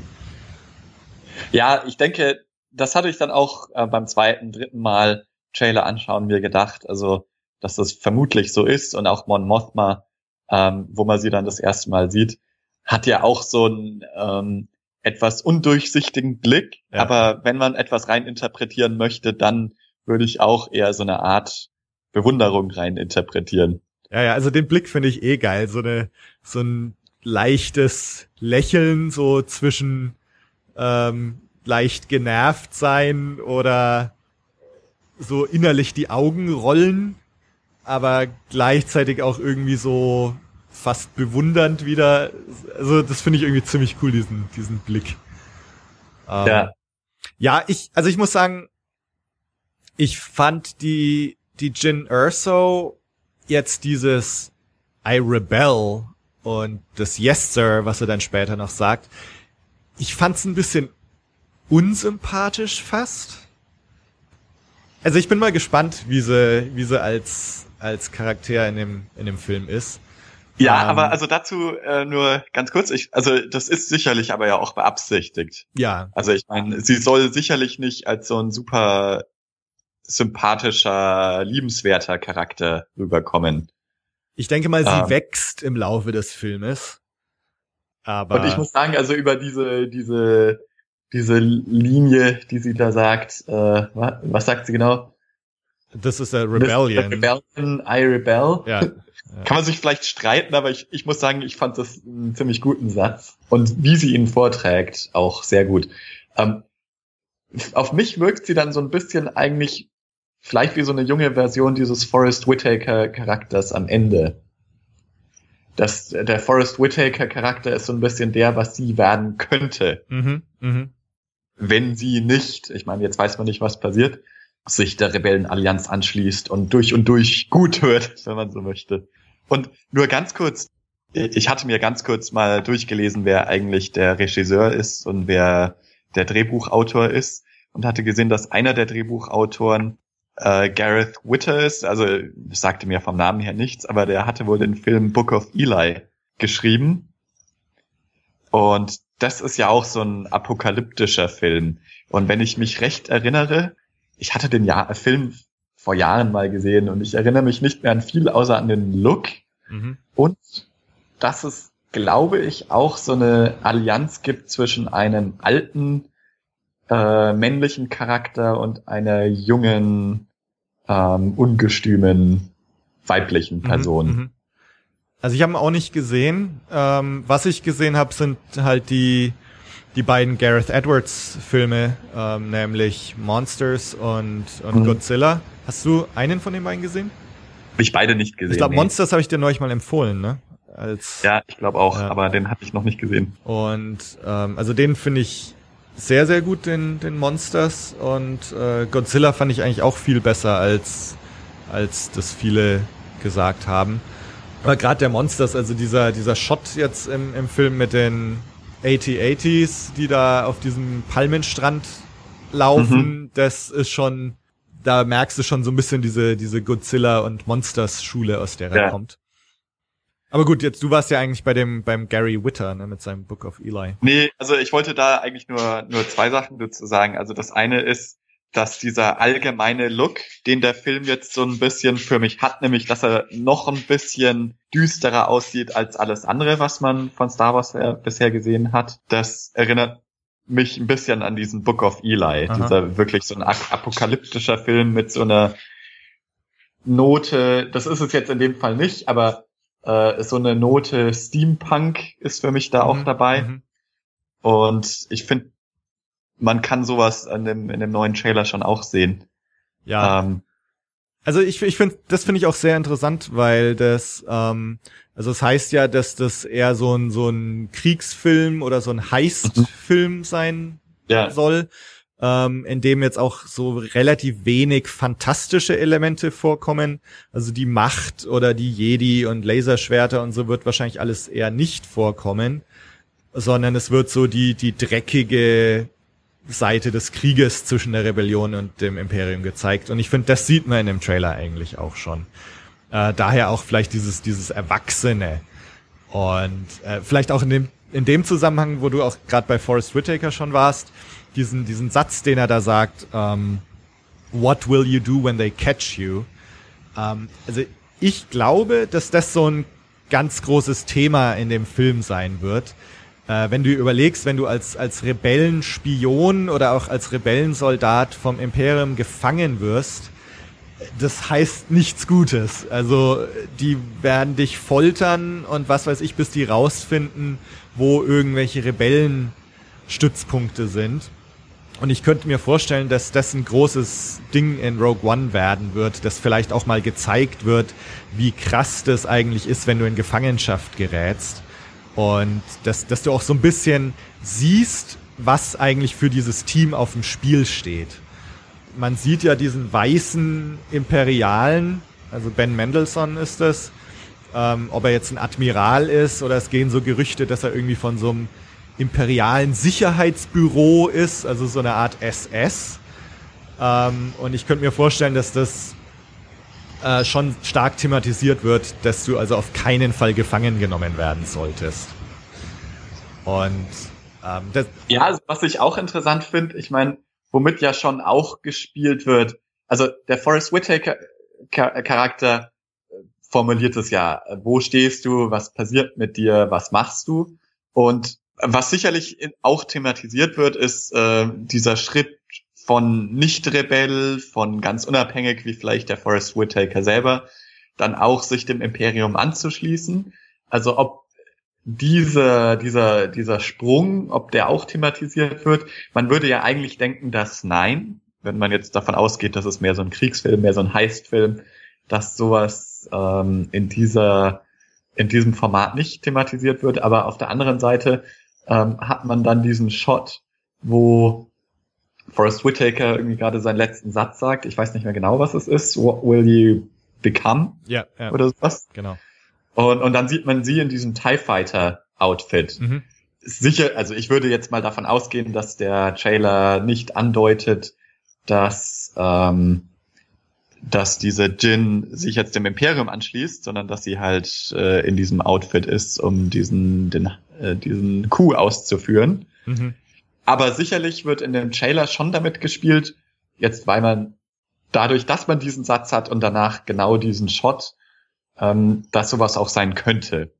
Ja, ich denke, das hatte ich dann auch äh, beim zweiten, dritten Mal Trailer anschauen mir gedacht, also dass das vermutlich so ist und auch Mon Mothma, ähm, wo man sie dann das erste Mal sieht, hat ja auch so einen ähm, etwas undurchsichtigen Blick, Ja. aber wenn man etwas rein interpretieren möchte, dann würde ich auch eher so eine Art Bewunderung rein interpretieren. Ja, ja, also den Blick finde ich eh geil. So eine, so ein leichtes Lächeln so zwischen ähm, leicht genervt sein oder so innerlich die Augen rollen, aber gleichzeitig auch irgendwie so fast bewundernd wieder. Also das finde ich irgendwie ziemlich cool, diesen, diesen Blick. Ähm, Ja. ja, ich, also ich muss sagen, ich fand die, die Jin Erso jetzt dieses I rebel und das Yes Sir, was er dann später noch sagt, ich fand's ein bisschen unsympathisch fast. Also ich bin mal gespannt, wie sie, wie sie als, als Charakter in dem, in dem Film ist. Ja, Ähm, aber also dazu äh, nur ganz kurz. Ich, also das ist sicherlich aber ja auch beabsichtigt. Ja, Also ich meine, sie soll sicherlich nicht als so ein super sympathischer, liebenswerter Charakter rüberkommen. ich denke mal, sie Ähm. wächst im Laufe des Filmes. Aber Und ich muss sagen, also über diese, diese, diese Linie, die sie da sagt, äh, was, was sagt sie genau? das ist a Rebellion. Rebellion, I rebel. Ja, Kann man sich vielleicht streiten, aber ich, ich muss sagen, ich fand das einen ziemlich guten Satz. Und wie sie ihn vorträgt, auch sehr gut. Ähm, auf mich wirkt sie dann so ein bisschen eigentlich vielleicht wie so eine junge Version dieses Forrest Whitaker Charakters am Ende. Das, der Forrest Whitaker Charakter ist so ein bisschen der, was sie werden könnte, mhm, mhm. wenn sie nicht, ich meine, jetzt weiß man nicht, was passiert, sich der Rebellenallianz anschließt und durch und durch gut hört, wenn man so möchte. Und nur ganz kurz, ich hatte mir ganz kurz mal durchgelesen, wer eigentlich der Regisseur ist und wer der Drehbuchautor ist und hatte gesehen, dass einer der Drehbuchautoren äh, Gareth Witter ist. Also sagte mir vom Namen her nichts, aber der hatte wohl den Film Book of Eli geschrieben. Und das ist ja auch so ein apokalyptischer Film. Und wenn ich mich recht erinnere, ich hatte den ja Film vor Jahren mal gesehen und ich erinnere mich nicht mehr an viel außer an den Look Mhm. und dass es, glaube ich, auch so eine Allianz gibt zwischen einem alten äh, männlichen Charakter und einer jungen, ähm, ungestümen weiblichen. Mhm, mhm. Also ich habe ihn auch nicht gesehen. Ähm, was ich gesehen habe, sind halt die die beiden Gareth Edwards Filme, ähm, nämlich Monsters und, und Mhm. Godzilla. Hast du einen von den beiden gesehen? Hab ich beide nicht gesehen. Ich glaube, nee. Monsters habe ich dir neulich mal empfohlen, ne? Als Ja, ich glaube auch, Ja. aber den hatte ich noch nicht gesehen. Und ähm, also den finde ich sehr, sehr gut, den, den Monsters. Und äh, Godzilla fand ich eigentlich auch viel besser, als, als das viele gesagt haben. Aber gerade der Monsters, also dieser, dieser Shot jetzt im, im Film mit den AT-80s, die da auf diesem Palmenstrand laufen, das ist schon, da merkst du schon so ein bisschen diese, diese Godzilla und Monsters Schule, aus der er Ja. kommt. Aber gut, jetzt, du warst ja eigentlich bei dem, beim Gary Witter, ne, mit seinem Book of Eli. Nee, also ich wollte da eigentlich nur, nur zwei Sachen dazu sagen. Also das eine ist, dass dieser allgemeine Look, den der Film jetzt so ein bisschen für mich hat, nämlich, dass er noch ein bisschen düsterer aussieht als alles andere, was man von Star Wars her- bisher gesehen hat, das erinnert mich ein bisschen an diesen Book of Eli. Aha. Dieser wirklich so ein ap- apokalyptischer Film mit so einer Note, das ist es jetzt in dem Fall nicht, aber äh, so eine Note Steampunk ist für mich da auch Mhm, dabei. mhm. Und ich finde, man kann sowas in dem, in dem neuen Trailer schon auch sehen. Ja, Ähm, also ich, ich finde, das finde ich auch sehr interessant, weil das, ähm, also es heißt ja, dass das eher so ein so ein Kriegsfilm oder so ein Heist-Film sein ja, soll, ähm, in dem jetzt auch so relativ wenig fantastische Elemente vorkommen. Also die Macht oder die Jedi und Laserschwerter und so wird wahrscheinlich alles eher nicht vorkommen, sondern es wird so die die dreckige Seite des Krieges zwischen der Rebellion und dem Imperium gezeigt. Und ich finde, das sieht man in dem Trailer eigentlich auch schon. Äh, daher auch vielleicht dieses, dieses Erwachsene. Und äh, vielleicht auch in dem, in dem Zusammenhang, wo du auch gerade bei Forrest Whitaker schon warst, diesen, diesen Satz, den er da sagt, ähm, What will you do when they catch you? Ähm, also ich glaube, dass das so ein ganz großes Thema in dem Film sein wird. Äh, wenn du überlegst, wenn du als, als Rebellenspion oder auch als Rebellensoldat vom Imperium gefangen wirst, das heißt nichts Gutes. Also die werden dich foltern und was weiß ich, bis die rausfinden, wo irgendwelche Rebellenstützpunkte sind. Und ich könnte mir vorstellen, dass das ein großes Ding in Rogue One werden wird, dass vielleicht auch mal gezeigt wird, wie krass das eigentlich ist, wenn du in Gefangenschaft gerätst. Und dass, dass du auch so ein bisschen siehst, was eigentlich für dieses Team auf dem Spiel steht. Man sieht ja diesen weißen Imperialen, also Ben Mendelssohn ist das, ähm, ob er jetzt ein Admiral ist oder es gehen so Gerüchte, dass er irgendwie von so einem imperialen Sicherheitsbüro ist, also so eine Art SS. Ähm, und ich könnte mir vorstellen, dass das äh, schon stark thematisiert wird, dass du also auf keinen Fall gefangen genommen werden solltest. Und ähm, das, ja, also was ich auch interessant finde, ich meine, womit ja schon auch gespielt wird, also der Forrest Whitaker Charakter äh, formuliert es ja, wo stehst du, was passiert mit dir, was machst du? Und was sicherlich auch thematisiert wird, ist äh, dieser Schritt von Nicht-Rebell, von ganz unabhängig wie vielleicht der Forrest Whitaker selber, dann auch sich dem Imperium anzuschließen. Also ob dieser, dieser, dieser Sprung, ob der auch thematisiert wird. Man würde ja eigentlich denken, dass nein, wenn man jetzt davon ausgeht, dass es mehr so ein Kriegsfilm, mehr so ein Heistfilm, dass sowas ähm, in dieser, in diesem Format nicht thematisiert wird. Aber auf der anderen Seite ähm, hat man dann diesen Shot, wo Forrest Whitaker irgendwie gerade seinen letzten Satz sagt. Ich weiß nicht mehr genau, was es ist. What will you become? Ja, ja. Oder was? Genau. Und, und dann sieht man sie in diesem TIE Fighter Outfit. Mhm. Sicher, also ich würde jetzt mal davon ausgehen, dass der Trailer nicht andeutet, dass, ähm, dass diese Jin sich jetzt dem Imperium anschließt, sondern dass sie halt äh, in diesem Outfit ist, um diesen, den, äh, diesen Coup auszuführen. Mhm. Aber sicherlich wird in dem Trailer schon damit gespielt, jetzt weil man dadurch, dass man diesen Satz hat und danach genau diesen Shot, ähm, dass sowas auch sein könnte.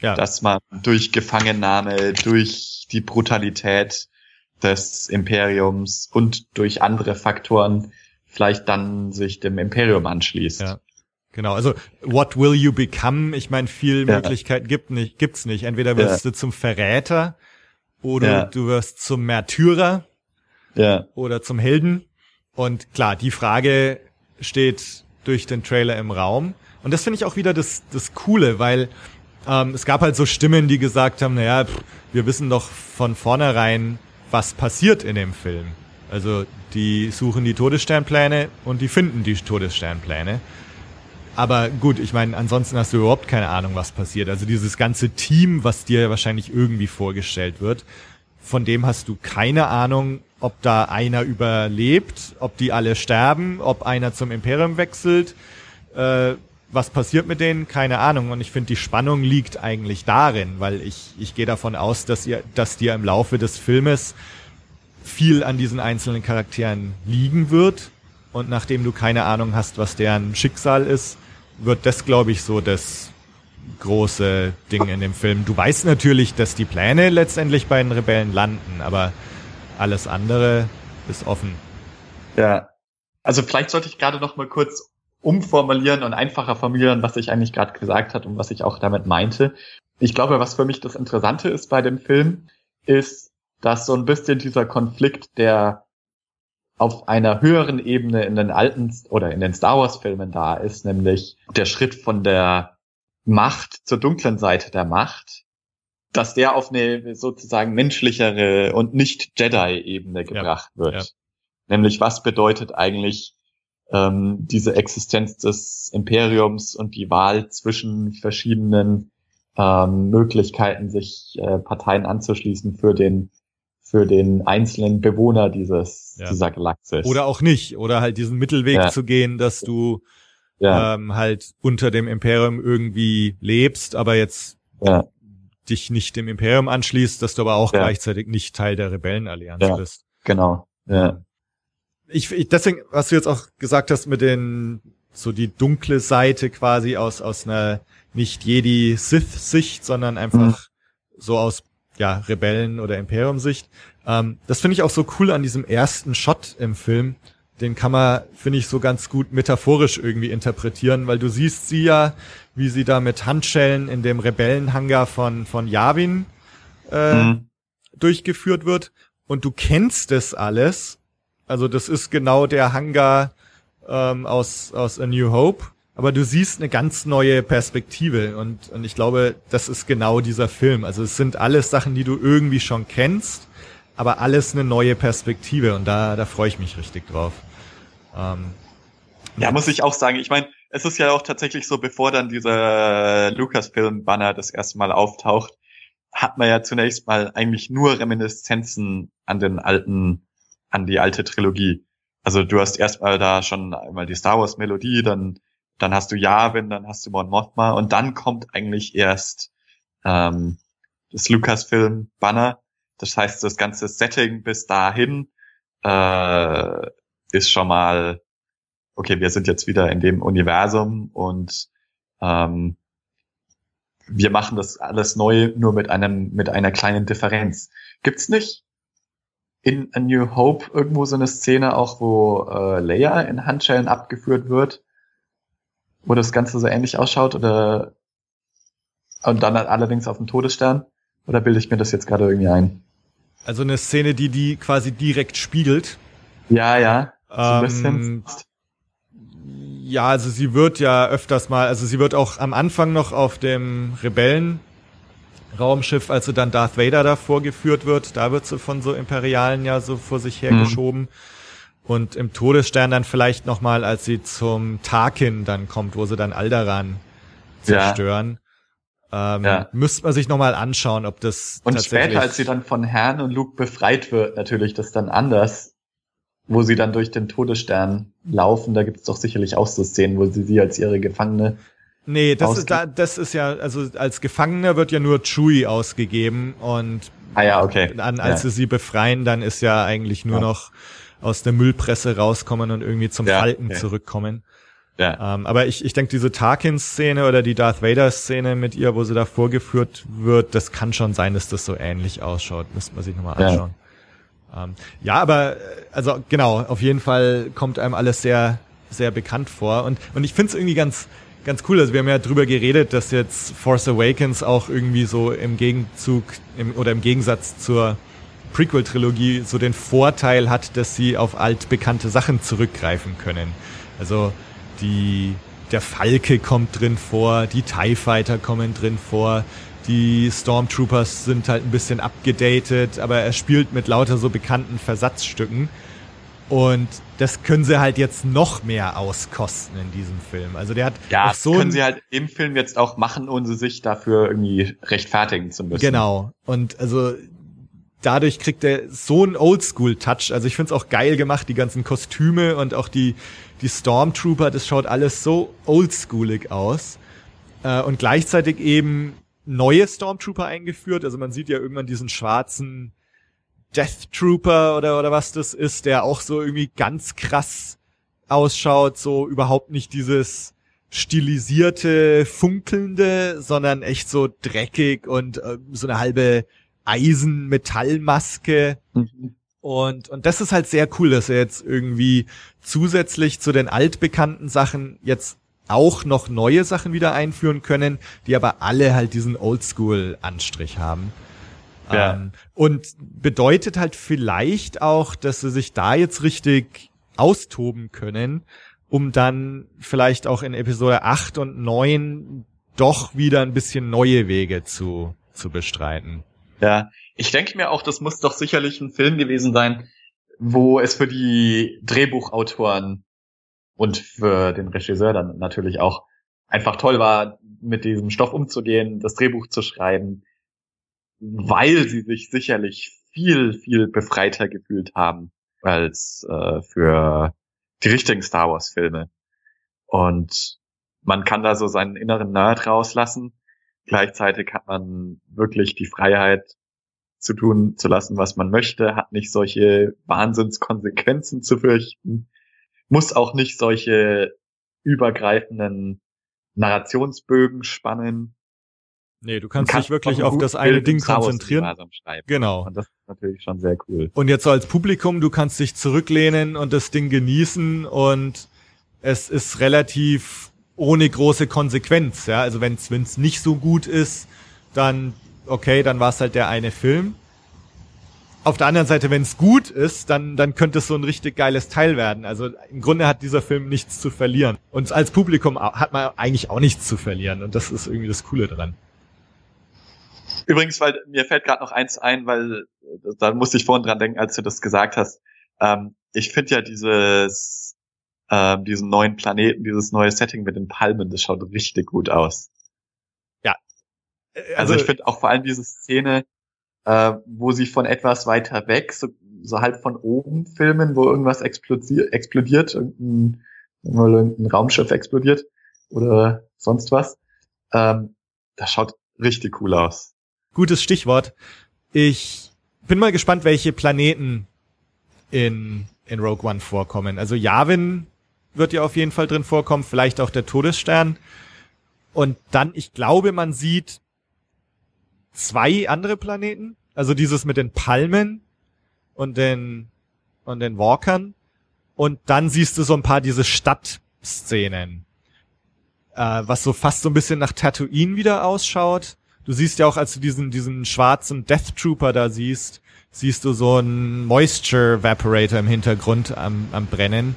Ja. Dass man durch Gefangennahme, durch die Brutalität des Imperiums und durch andere Faktoren vielleicht dann sich dem Imperium anschließt. Ja. Genau, also what will you become? Ich meine, viel ja. Möglichkeiten gibt nicht, gibt's nicht. Entweder wirst ja. du zum Verräter oder ja. du wirst zum Märtyrer ja. oder zum Helden. Und klar, die Frage steht durch den Trailer im Raum. Und das finde ich auch wieder das, das Coole, weil ähm, es gab halt so Stimmen, die gesagt haben, naja, pff, wir wissen doch von vornherein, was passiert in dem Film. Also die suchen die Todessternpläne und die finden die Todessternpläne. Aber gut, ich meine, ansonsten hast du überhaupt keine Ahnung, was passiert. Also dieses ganze Team, was dir wahrscheinlich irgendwie vorgestellt wird, von dem hast du keine Ahnung, ob da einer überlebt, ob die alle sterben, ob einer zum Imperium wechselt. Äh, was passiert mit denen? Keine Ahnung. Und ich finde, die Spannung liegt eigentlich darin, weil ich, ich gehe davon aus, dass ihr, dass dir im Laufe des Filmes viel an diesen einzelnen Charakteren liegen wird. Und nachdem du keine Ahnung hast, was deren Schicksal ist, wird das, glaube ich, so das große Ding in dem Film. Du weißt natürlich, dass die Pläne letztendlich bei den Rebellen landen, aber alles andere ist offen. Ja. Also vielleicht sollte ich gerade noch mal kurz umformulieren und einfacher formulieren, was ich eigentlich gerade gesagt hat und was ich auch damit meinte. Ich glaube, was für mich das Interessante ist bei dem Film, ist, dass so ein bisschen dieser Konflikt, der auf einer höheren Ebene in den alten oder in den Star Wars Filmen da ist, nämlich der Schritt von der Macht zur dunklen Seite der Macht, dass der auf eine sozusagen menschlichere und nicht Jedi-Ebene gebracht ja, wird. Ja. Nämlich was bedeutet eigentlich ähm, diese Existenz des Imperiums und die Wahl zwischen verschiedenen ähm, Möglichkeiten, sich äh, Parteien anzuschließen für den für den einzelnen Bewohner dieses ja. dieser Galaxis. Oder auch nicht, oder halt diesen Mittelweg ja. zu gehen, dass du ja. ähm, halt unter dem Imperium irgendwie lebst, aber jetzt ja. dich nicht dem Imperium anschließt, dass du aber auch gleichzeitig nicht Teil der Rebellenallianz bist. Genau. Ja ich, ich deswegen, was du jetzt auch gesagt hast mit den so die dunkle Seite quasi aus aus einer nicht Jedi Sith Sicht, sondern einfach mhm. so aus ja Rebellen oder Imperium Sicht. Ähm, das finde ich auch so cool an diesem ersten Shot im Film. Den kann man finde ich so ganz gut metaphorisch irgendwie interpretieren, weil du siehst sie ja, wie sie da mit Handschellen in dem Rebellenhangar von von Yavin äh, mhm. durchgeführt wird und du kennst das alles also das ist genau der Hangar ähm, aus, aus A New Hope. Aber du siehst eine ganz neue Perspektive und, und ich glaube, das ist genau dieser Film. Also es sind alles Sachen, die du irgendwie schon kennst, aber alles eine neue Perspektive und da, da freue ich mich richtig drauf. Ähm, ja, muss ich auch sagen. Ich meine, es ist ja auch tatsächlich so, bevor dann dieser Lucasfilm-Banner das erste Mal auftaucht, hat man ja zunächst mal eigentlich nur Reminiszenzen an den alten an die alte Trilogie. Also du hast erstmal da schon einmal die Star Wars Melodie, dann dann hast du Yavin, dann hast du Mon Mothma und dann kommt eigentlich erst ähm, das Lucasfilm Banner. Das heißt, das ganze Setting bis dahin äh, ist schon mal, okay, wir sind jetzt wieder in dem Universum und ähm, wir machen das alles neu, nur mit einem, mit einer kleinen Differenz. Gibt's nicht in A New Hope irgendwo so eine Szene auch, wo äh, Leia in Handschellen abgeführt wird? Wo das Ganze so ähnlich ausschaut oder und dann allerdings auf dem Todesstern? Oder bilde ich mir das jetzt gerade irgendwie ein? Also eine Szene, die die quasi direkt spiegelt. Ja, ja. So ein Ähm, bisschen. Ja, also sie wird ja öfters mal, also sie wird auch am Anfang noch auf dem Rebellen-Raumschiff, als sie dann Darth Vader da vorgeführt wird, da wird sie von so Imperialen ja so vor sich Mhm. Und im Todesstern dann vielleicht noch mal, als sie zum Tarkin dann kommt, wo sie dann Alderan Ja. zerstören. Ähm, Ja. Müsste man sich noch mal anschauen, ob das Und später, als sie dann von Herrn und Luke befreit wird, natürlich das dann anders, wo sie dann durch den Todesstern laufen, da gibt es doch sicherlich auch so Szenen, wo sie sie als ihre Gefangene. Nee, das ist, da, das ist ja, also als Gefangener wird ja nur Chewie ausgegeben und Ah ja, okay. an, als ja. sie sie befreien, dann ist ja eigentlich nur Ja. noch aus der Müllpresse rauskommen und irgendwie zum Ja, Falken okay. zurückkommen. ja. Ähm, aber ich, ich denke, diese Tarkin-Szene oder die Darth Vader-Szene mit ihr, wo sie da vorgeführt wird, das kann schon sein, dass das so ähnlich ausschaut. Müsste man sich nochmal Ja. anschauen. Ähm, ja, aber also genau, auf jeden Fall kommt einem alles sehr, sehr bekannt vor. Und, und ich finde es irgendwie ganz, ganz cool. Also wir haben ja drüber geredet, dass jetzt Force Awakens auch irgendwie so im Gegenzug im, oder im Gegensatz zur Prequel-Trilogie so den Vorteil hat, dass sie auf altbekannte Sachen zurückgreifen können. Also die, der Falke kommt drin vor, die TIE Fighter kommen drin vor, die Stormtroopers sind halt ein bisschen abgedatet, aber er spielt mit lauter so bekannten Versatzstücken. Und das können sie halt jetzt noch mehr auskosten in diesem Film. Also der hat Ja, so können sie halt im Film jetzt auch machen, ohne sich dafür irgendwie rechtfertigen zu müssen. Genau. Und also dadurch kriegt er so einen Oldschool-Touch. Also ich find's auch geil gemacht, die ganzen Kostüme und auch die, die Stormtrooper, das schaut alles so oldschoolig aus. Äh, und gleichzeitig eben neue Stormtrooper eingeführt. Also man sieht ja irgendwann diesen schwarzen Death Trooper oder, oder was das ist, der auch so irgendwie ganz krass ausschaut, so überhaupt nicht dieses stilisierte, funkelnde, sondern echt so dreckig und äh, so eine halbe Eisen-Metallmaske. Mhm. Und, und das ist halt sehr cool, dass er jetzt irgendwie zusätzlich zu den altbekannten Sachen jetzt auch noch neue Sachen wieder einführen können, die aber alle halt diesen Oldschool-Anstrich haben. Ja. Ähm, und bedeutet halt vielleicht auch, dass sie sich da jetzt richtig austoben können, um dann vielleicht auch in Episode 8 und 9 doch wieder ein bisschen neue Wege zu, zu bestreiten. Ja, ich denke mir auch, das muss doch sicherlich ein Film gewesen sein, wo es für die Drehbuchautoren und für den Regisseur dann natürlich auch einfach toll war, mit diesem Stoff umzugehen, das Drehbuch zu schreiben, weil sie sich sicherlich viel, viel befreiter gefühlt haben als äh, für die richtigen Star Wars Filme. Und man kann da so seinen inneren Nerd rauslassen. Gleichzeitig hat man wirklich die Freiheit zu tun, zu lassen, was man möchte, hat nicht solche Wahnsinnskonsequenzen zu fürchten, muss auch nicht solche übergreifenden Narrationsbögen spannen. Nee, du kannst Man dich wirklich auf das eine Ding konzentrieren. Genau. Und das ist natürlich schon sehr cool. Und jetzt so als Publikum, du kannst dich zurücklehnen und das Ding genießen und es ist relativ ohne große Konsequenz, ja. Also wenn es nicht so gut ist, dann okay, dann war es halt der eine Film. Auf der anderen Seite, wenn es gut ist, dann, dann könnte es so ein richtig geiles Teil werden. Also im Grunde hat dieser Film nichts zu verlieren. Und als Publikum hat man eigentlich auch nichts zu verlieren. Und das ist irgendwie das Coole dran. Übrigens, weil mir fällt gerade noch eins ein, weil äh, da musste ich vorhin dran denken, als du das gesagt hast. Ähm, ich finde ja dieses, ähm, diesen neuen Planeten, dieses neue Setting mit den Palmen, das schaut richtig gut aus. Äh, Also, ich finde auch vor allem diese Szene, äh, wo sie von etwas weiter weg, so, so halb von oben filmen, wo irgendwas explodiert, explodiert irgendein, irgendein Raumschiff explodiert. oder sonst was. Ähm, das schaut richtig cool aus. Gutes Stichwort. Ich bin mal gespannt, welche Planeten in, in Rogue One vorkommen. Also Yavin wird ja auf jeden Fall drin vorkommen, vielleicht auch der Todesstern. Und dann, ich glaube, man sieht zwei andere Planeten. Also dieses mit den Palmen und den, und den Walkern. Und dann siehst du so ein paar diese Stadtszenen. Äh, was so fast so ein bisschen nach Tatooine wieder ausschaut. Du siehst ja auch, als du diesen, diesen schwarzen Death Trooper da siehst, siehst du so einen Moisture Evaporator im Hintergrund am, am Brennen.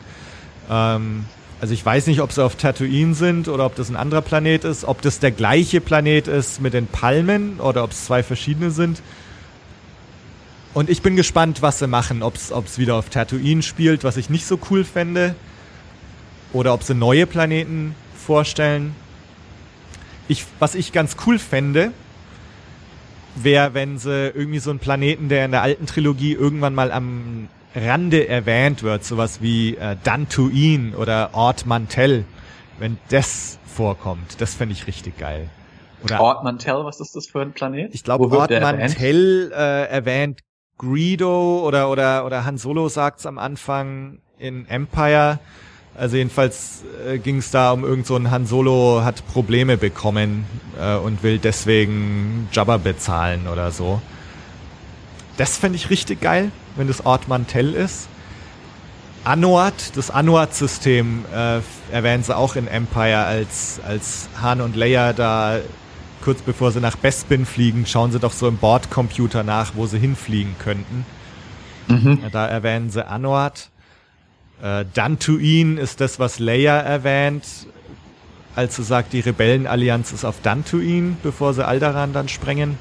Ähm, also ich weiß nicht, ob sie auf Tatooine sind oder ob das ein anderer Planet ist, ob das der gleiche Planet ist mit den Palmen oder ob es zwei verschiedene sind. Und ich bin gespannt, was sie machen, ob es wieder auf Tatooine spielt, was ich nicht so cool fände, oder ob sie neue Planeten vorstellen. Ich, was ich ganz cool fände, wäre, wenn sie irgendwie so einen Planeten, der in der alten Trilogie irgendwann mal am Rande erwähnt wird, sowas wie äh, Dantooine oder Ort Mantell, wenn das vorkommt, das fände ich richtig geil. Oder Ort Mantell, was ist das für ein Planet? Ich glaube, Ort Mantell äh, erwähnt Greedo oder oder oder Han Solo sagt's am Anfang in Empire. Also jedenfalls äh, ging es da um irgend so ein Han Solo hat Probleme bekommen äh, und will deswegen Jabba bezahlen oder so. Das fände ich richtig geil, wenn das Ort Mantell ist. Anuat, das Anuat-System äh, erwähnen sie auch in Empire, als, als Han und Leia da kurz bevor sie nach Bespin fliegen, schauen sie doch so im Bordcomputer nach, wo sie hinfliegen könnten. Mhm. Da erwähnen sie Anuat. Äh, Dantooine ist das, was Leia erwähnt, als sie sagt, die Rebellenallianz ist auf Dantooine, bevor sie Alderaan dann sprengen.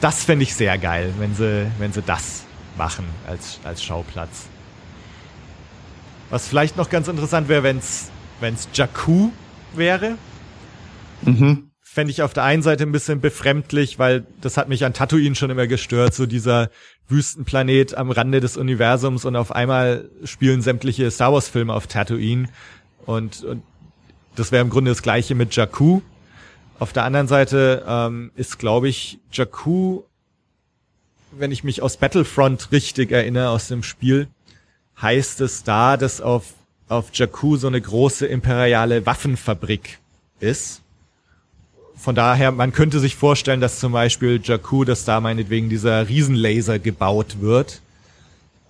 Das fände ich sehr geil, wenn sie, wenn sie das machen als, als Schauplatz. Was vielleicht noch ganz interessant wäre, wenn es wenn's Jakku wäre. Mhm. Fände ich auf der einen Seite ein bisschen befremdlich, weil das hat mich an Tatooine schon immer gestört, so dieser Wüstenplanet am Rande des Universums und auf einmal spielen sämtliche Star Wars Filme auf Tatooine und, und das wäre im Grunde das gleiche mit Jakku. Auf der anderen Seite ähm, ist, glaube ich, Jakku, wenn ich mich aus Battlefront richtig erinnere aus dem Spiel, heißt es da, dass auf, auf Jakku so eine große imperiale Waffenfabrik ist. Von daher, man könnte sich vorstellen, dass zum Beispiel Jakku, dass da meinetwegen dieser Riesenlaser gebaut wird.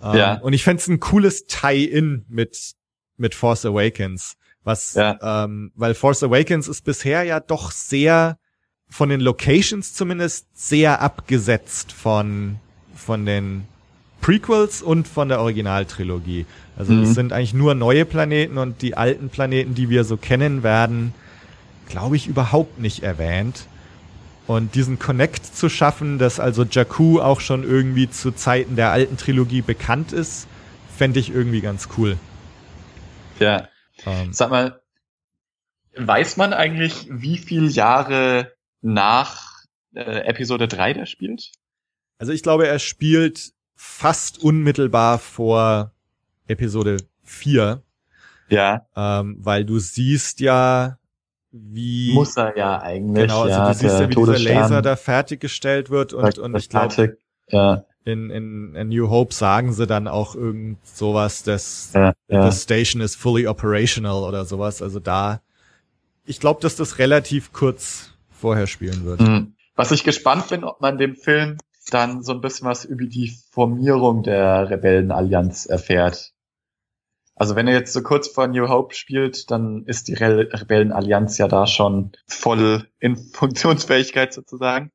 Ähm, ja. Und ich fände es ein cooles Tie-In mit, mit Force Awakens. Was, ja. ähm, weil Force Awakens ist bisher ja doch sehr, von den Locations zumindest, sehr abgesetzt von, von den Prequels und von der Originaltrilogie. Also mhm. es sind eigentlich nur neue Planeten und die alten Planeten, die wir so kennen, werden, glaube ich, überhaupt nicht erwähnt. Und diesen Connect zu schaffen, dass also Jakku auch schon irgendwie zu Zeiten der alten Trilogie bekannt ist, fände ich irgendwie ganz cool. Ja. Ähm, Sag mal, weiß man eigentlich, wie viele Jahre nach äh, Episode 3 der spielt? Also ich glaube, er spielt fast unmittelbar vor Episode 4. Ja. Ähm, weil du siehst ja, wie. Muss er ja eigentlich. Genau, also ja, du siehst ja, wie dieser Laser da fertiggestellt wird und, und ich glaube, ja in, in, in New Hope sagen sie dann auch irgend sowas, dass ja, ja. the station is fully operational oder sowas. Also da, ich glaube, dass das relativ kurz vorher spielen wird. Mhm. Was ich gespannt bin, ob man dem Film dann so ein bisschen was über die Formierung der Rebellenallianz erfährt. Also wenn er jetzt so kurz vor New Hope spielt, dann ist die Re Rebellenallianz ja da schon voll in Funktionsfähigkeit sozusagen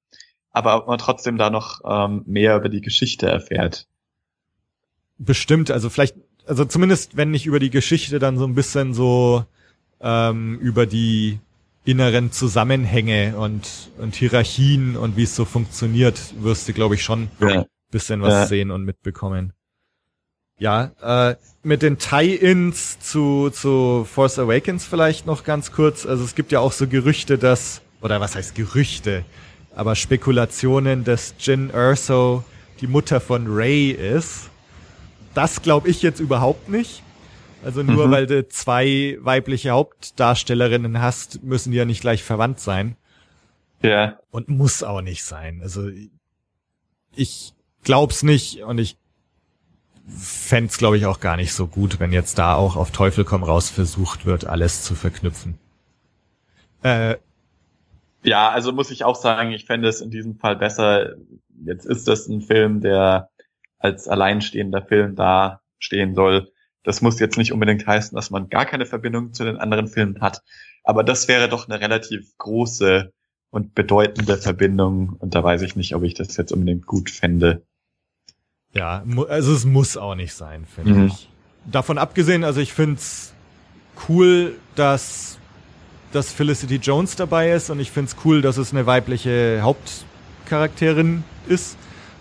aber ob man trotzdem da noch ähm, mehr über die Geschichte erfährt. Bestimmt, also vielleicht, also zumindest wenn nicht über die Geschichte, dann so ein bisschen so ähm, über die inneren Zusammenhänge und, und Hierarchien und wie es so funktioniert, wirst du, glaube ich, schon ja. bisschen was ja. sehen und mitbekommen. Ja, äh, mit den Tie-Ins zu, zu Force Awakens vielleicht noch ganz kurz. Also es gibt ja auch so Gerüchte, dass, oder was heißt Gerüchte? Aber Spekulationen, dass Jin Erso die Mutter von Ray ist. Das glaube ich jetzt überhaupt nicht. Also nur Mhm. weil du zwei weibliche Hauptdarstellerinnen hast, müssen die ja nicht gleich verwandt sein. Ja. Und muss auch nicht sein. Also ich glaub's nicht und ich fänd's, glaube ich, auch gar nicht so gut, wenn jetzt da auch auf Teufel komm raus versucht wird, alles zu verknüpfen. Äh, Ja, also muss ich auch sagen, ich fände es in diesem Fall besser. Jetzt ist das ein Film, der als alleinstehender Film da stehen soll. Das muss jetzt nicht unbedingt heißen, dass man gar keine Verbindung zu den anderen Filmen hat. Aber das wäre doch eine relativ große und bedeutende Verbindung. Und da weiß ich nicht, ob ich das jetzt unbedingt gut fände. ja, also es muss auch nicht sein, finde Mhm. ich. Davon abgesehen, also ich find's cool, dass dass Felicity Jones dabei ist und ich find's cool, dass es eine weibliche Hauptcharakterin ist.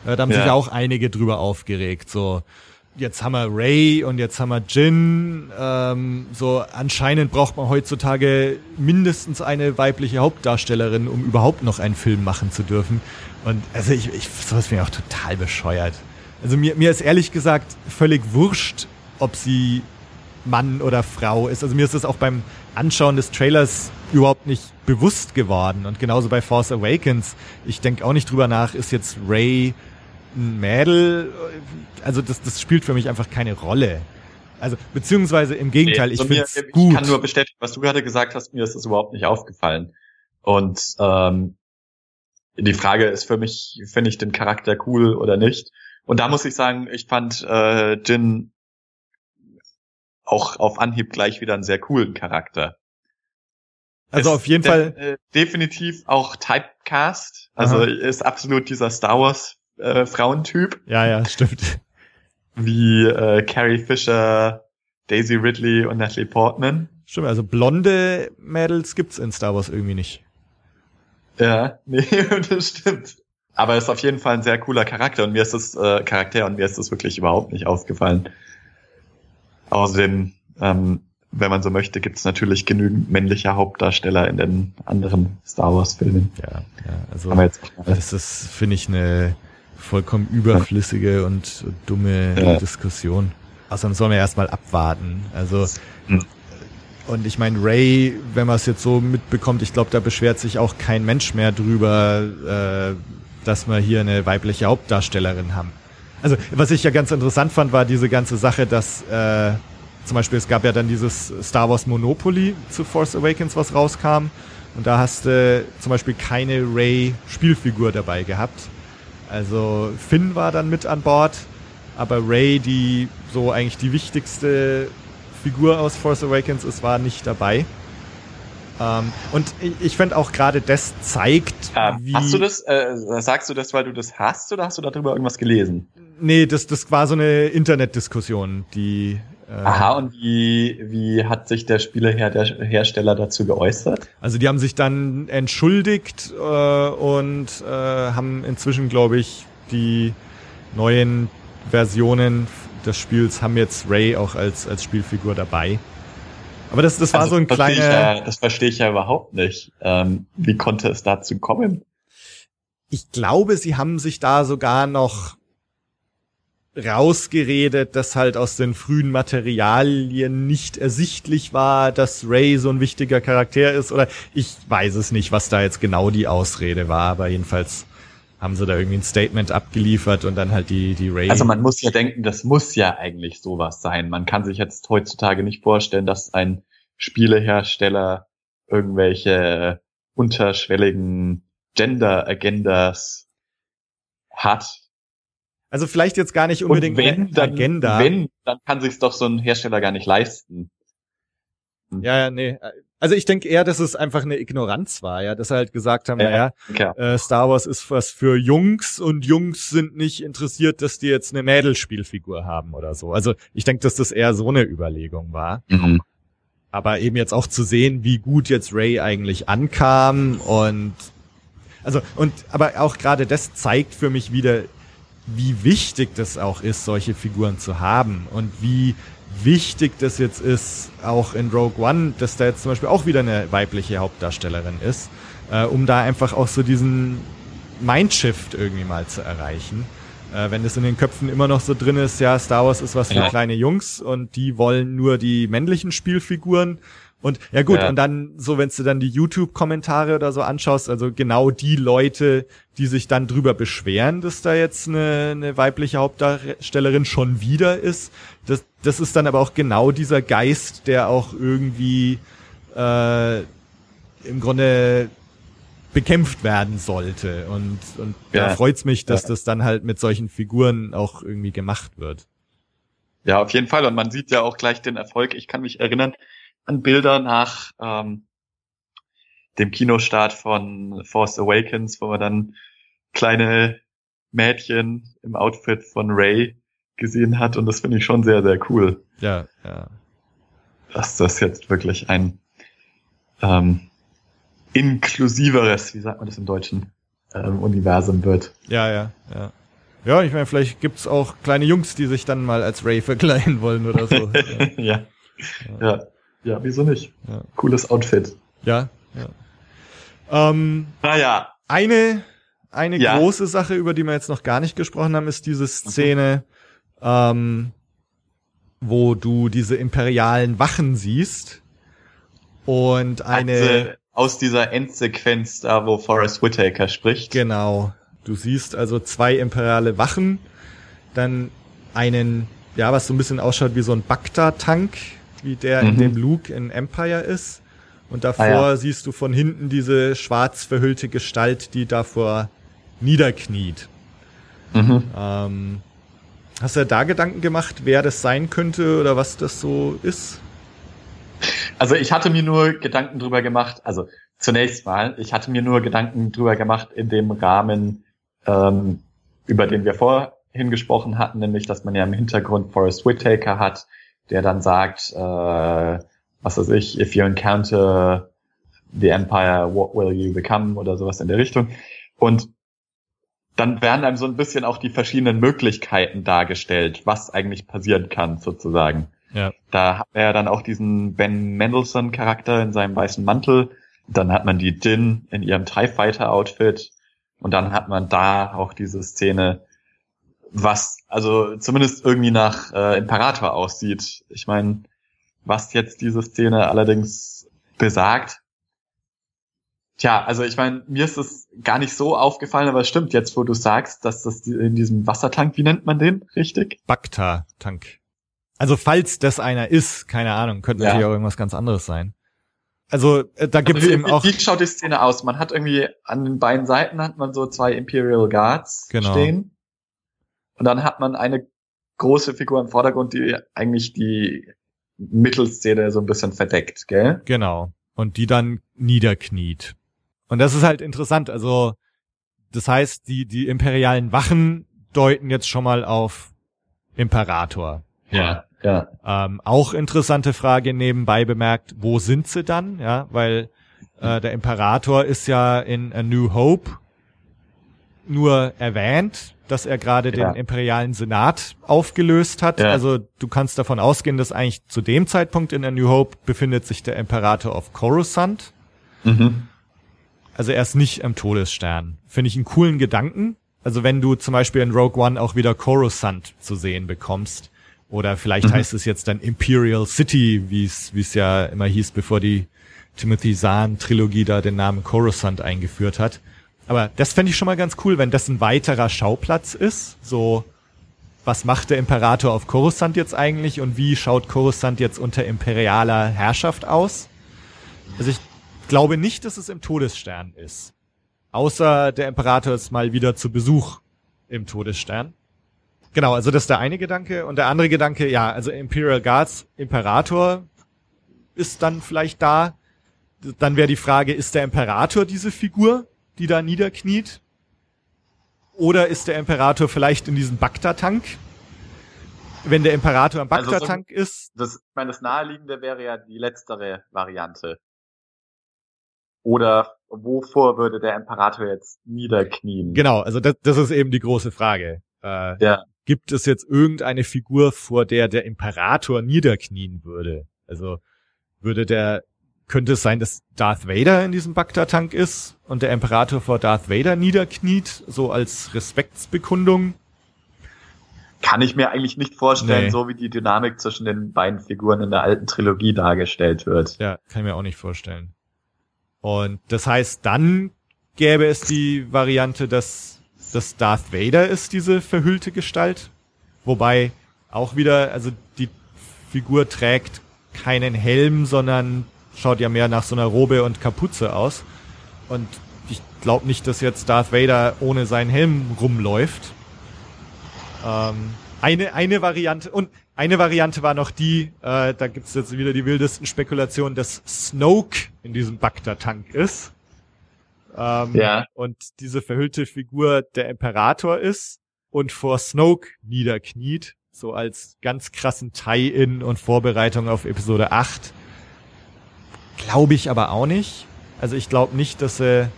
Äh, da haben Ja. sich auch einige drüber aufgeregt. So, jetzt haben wir Ray und jetzt haben wir Jin. Ähm, so, anscheinend braucht man heutzutage mindestens eine weibliche Hauptdarstellerin, um überhaupt noch einen Film machen zu dürfen. Und also ich, ich sowas finde ich auch total bescheuert. Also mir, mir ist ehrlich gesagt völlig wurscht, ob sie Mann oder Frau ist. Also mir ist das auch beim Anschauen des Trailers überhaupt nicht bewusst geworden. Und genauso bei Force Awakens. Ich denke auch nicht drüber nach, ist jetzt Ray ein Mädel? Also das, das spielt für mich einfach keine Rolle. Also beziehungsweise im Gegenteil, ich Also mir- finde es gut. Ich kann nur bestätigen, was du gerade gesagt hast, mir ist das überhaupt nicht aufgefallen. Und ähm, die Frage ist für mich, finde ich den Charakter cool oder nicht? Und da muss ich sagen, ich fand äh, Jin auch auf Anhieb gleich wieder einen sehr coolen Charakter. also Ist auf jeden def- Fall, äh, definitiv auch Typecast. Also Aha. ist absolut dieser Star Wars äh, Frauentyp, ja, ja, stimmt. wie äh, Carrie Fisher, Daisy Ridley und Natalie Portman. Stimmt, also blonde Mädels gibt's in Star Wars irgendwie nicht. Ja, nee, das stimmt. Aber er ist auf jeden Fall ein sehr cooler Charakter und mir ist das äh, Charakter und mir ist das wirklich überhaupt nicht aufgefallen. Außerdem, ähm, wenn man so möchte, gibt es natürlich genügend männliche Hauptdarsteller in den anderen Star Wars Filmen. Ja, ja, also. Das ist, finde ich, eine vollkommen überflüssige und dumme Ja. Diskussion. Außerdem sollen wir erstmal abwarten. Also, Hm. und ich meine, Ray, wenn man es jetzt so mitbekommt, ich glaube, da beschwert sich auch kein Mensch mehr drüber, äh, dass wir hier eine weibliche Hauptdarstellerin haben. Also, was ich ja ganz interessant fand, war diese ganze Sache, dass äh, zum Beispiel es gab ja dann dieses Star Wars Monopoly zu Force Awakens, was rauskam. Und da hast du zum Beispiel keine Ray-Spielfigur dabei gehabt. Also Finn war dann mit an Bord, aber Ray, die so eigentlich die wichtigste Figur aus Force Awakens ist, war nicht dabei. Ähm, und ich, ich finde auch gerade das zeigt, Ähm, wie... hast du das, äh, sagst du das, weil du das hast oder hast du darüber irgendwas gelesen? Nee, das, das war so eine Internetdiskussion, die... Äh, Aha, und wie, wie hat sich der Spielehersteller dazu geäußert? Also die haben sich dann entschuldigt äh, und äh, haben inzwischen, glaube ich, die neuen Versionen des Spiels haben jetzt Ray auch als als Spielfigur dabei. Aber das das war Also, so ein kleiner. Ja, das verstehe ich ja überhaupt nicht. Ähm, wie konnte es dazu kommen? Ich glaube, sie haben sich da sogar noch rausgeredet, dass halt aus den frühen Materialien nicht ersichtlich war, dass Ray so ein wichtiger Charakter ist oder ich weiß es nicht, was da jetzt genau die Ausrede war, aber jedenfalls haben sie da irgendwie ein Statement abgeliefert und dann halt die, die Ray. Also man muss ja denken, das muss ja eigentlich sowas sein. Man kann sich jetzt heutzutage nicht vorstellen, dass ein Spielehersteller irgendwelche unterschwelligen Gender-Agendas hat. Also vielleicht jetzt gar nicht unbedingt Und wenn, eine dann, Agenda. wenn, dann kann sich doch so ein Hersteller gar nicht leisten. Ja, ja, nee. Also ich denke eher, dass es einfach eine Ignoranz war, ja, dass sie halt gesagt haben, Ja. naja, äh, Star Wars ist was für Jungs und Jungs sind nicht interessiert, dass die jetzt eine Mädelspielfigur haben oder so. Also ich denke, dass das eher so eine Überlegung war. Mhm. Aber eben jetzt auch zu sehen, wie gut jetzt Ray eigentlich ankam und also und aber auch gerade das zeigt für mich wieder, wie wichtig das auch ist, solche Figuren zu haben und wie wichtig das jetzt ist, auch in Rogue One, dass da jetzt zum Beispiel auch wieder eine weibliche Hauptdarstellerin ist, äh, um da einfach auch so diesen Mindshift irgendwie mal zu erreichen. Äh, wenn es in den Köpfen immer noch so drin ist, ja, Star Wars ist was für Ja. kleine Jungs und die wollen nur die männlichen Spielfiguren. Und ja gut, Ja. und dann so, wenn du dann die YouTube-Kommentare oder so anschaust, also genau die Leute, die sich dann drüber beschweren, dass da jetzt eine, eine weibliche Hauptdarstellerin schon wieder ist, das, das ist dann aber auch genau dieser Geist, der auch irgendwie äh, im Grunde bekämpft werden sollte. Und, und da Ja. freut's mich, dass Ja. das dann halt mit solchen Figuren auch irgendwie gemacht wird. Ja, auf jeden Fall. Und man sieht ja auch gleich den Erfolg. Ich kann mich erinnern an Bilder nach ähm, dem Kinostart von Force Awakens, wo man dann kleine Mädchen im Outfit von Ray gesehen hat. Und das finde ich schon sehr, sehr cool, Ja, ja. dass das jetzt wirklich ein ähm, inklusiveres, wie sagt man das im Deutschen, ähm, Universum wird. Ja, ja, ja. Ja, ich meine, vielleicht gibt's auch kleine Jungs, die sich dann mal als Ray verkleiden wollen oder so. ja, ja. ja. Ja, wieso nicht? Ja. Cooles Outfit. ja. ja. Ähm, Naja, eine eine Ja. große Sache, über die wir jetzt noch gar nicht gesprochen haben, ist diese Szene, ähm, wo du diese imperialen Wachen siehst und eine Also aus dieser Endsequenz da, wo Forrest Whitaker spricht. Genau. Du siehst also zwei imperiale Wachen, dann einen, ja, was so ein bisschen ausschaut wie so ein Bacta-Tank, wie der in Mhm. dem Luke in Empire ist. Und davor Ah, ja. siehst du von hinten diese schwarz verhüllte Gestalt, die davor niederkniet. Mhm. Ähm, hast du da Gedanken gemacht, wer das sein könnte oder was das so ist? Also ich hatte mir nur Gedanken drüber gemacht, also zunächst mal, ich hatte mir nur Gedanken drüber gemacht in dem Rahmen, ähm, über den wir vorhin gesprochen hatten, nämlich, dass man ja im Hintergrund Forrest Whitaker hat, der dann sagt, äh, was weiß ich, if you encounter the Empire, what will you become oder sowas in der Richtung. Und dann werden einem so ein bisschen auch die verschiedenen Möglichkeiten dargestellt, was eigentlich passieren kann, sozusagen. Ja. Da hat er dann auch diesen Ben Mendelssohn Charakter in seinem weißen Mantel. Dann hat man die Din in ihrem TIE Fighter Outfit. Und dann hat man da auch diese Szene, was also zumindest irgendwie nach äh, Imperator aussieht. Ich meine, was jetzt diese Szene allerdings besagt. Tja, also ich meine, mir ist es gar nicht so aufgefallen, aber es stimmt jetzt, wo du sagst, dass das in diesem Wassertank, wie nennt man den richtig? Bacta-Tank. Also falls das einer ist, keine Ahnung, könnte Ja. natürlich auch irgendwas ganz anderes sein. Also äh, da gibt es Also, eben wie, auch Wie schaut die Szene aus? Man hat irgendwie an den beiden Seiten hat man so zwei Imperial Guards Genau. stehen. Und dann hat man eine große Figur im Vordergrund, die eigentlich die Mittelszene so ein bisschen verdeckt, gell? Genau. Und die dann niederkniet. Und das ist halt interessant. Also, das heißt, die, die imperialen Wachen deuten jetzt schon mal auf Imperator. Ja. Ja. Ähm, auch interessante Frage nebenbei bemerkt, wo sind sie dann? Ja, weil äh, der Imperator ist ja in A New Hope nur erwähnt, dass er gerade Ja. den imperialen Senat aufgelöst hat. Ja. Also du kannst davon ausgehen, dass eigentlich zu dem Zeitpunkt in A New Hope befindet sich der Imperator auf Coruscant. Mhm. Also er ist nicht am Todesstern. Finde ich einen coolen Gedanken. Also wenn du zum Beispiel in Rogue One auch wieder Coruscant zu sehen bekommst. Oder vielleicht Mhm. heißt es jetzt dann Imperial City, wie es wie es ja immer hieß, bevor die Timothy Zahn Trilogie da den Namen Coruscant eingeführt hat. Aber das fände ich schon mal ganz cool, wenn das ein weiterer Schauplatz ist. So, was macht der Imperator auf Coruscant jetzt eigentlich und wie schaut Coruscant jetzt unter imperialer Herrschaft aus? Also ich glaube nicht, dass es im Todesstern ist. Außer der Imperator ist mal wieder zu Besuch im Todesstern. Genau, also das ist der eine Gedanke. Und der andere Gedanke, ja, also Imperial Guards, Imperator ist dann vielleicht da. Dann wäre die Frage, ist der Imperator diese Figur, die da niederkniet? Oder ist der Imperator vielleicht in diesem Bacta-Tank? Wenn der Imperator im Also so- ist, Das, ich meine, das Naheliegende wäre ja die letztere Variante. Oder wovor würde der Imperator jetzt niederknien? Genau, also das, das ist eben die große Frage. Äh, Ja. Gibt es jetzt irgendeine Figur, vor der der Imperator niederknien würde? Also würde der, könnte es sein, dass Darth Vader in diesem Bacta-Tank ist und der Imperator vor Darth Vader niederkniet, so als Respektsbekundung? kann ich mir eigentlich nicht vorstellen, Nee. so wie die Dynamik zwischen den beiden Figuren in der alten Trilogie dargestellt wird. Ja, kann ich mir auch nicht vorstellen. Und das heißt, dann gäbe es die Variante, dass das Darth Vader ist, diese verhüllte Gestalt. Wobei auch wieder, also die Figur trägt keinen Helm, sondern schaut ja mehr nach so einer Robe und Kapuze aus. Und ich glaube nicht, dass jetzt Darth Vader ohne seinen Helm rumläuft. Ähm, eine, eine Variante, und eine Variante war noch die, äh, da gibt's jetzt wieder die wildesten Spekulationen, dass Snoke in diesem Bacta-Tank ist. Ähm, Ja. Und diese verhüllte Figur der Imperator ist und vor Snoke niederkniet, so als ganz krassen Tie-In und Vorbereitung auf Episode 8. Glaube ich aber auch nicht. Also ich glaube nicht, dass sie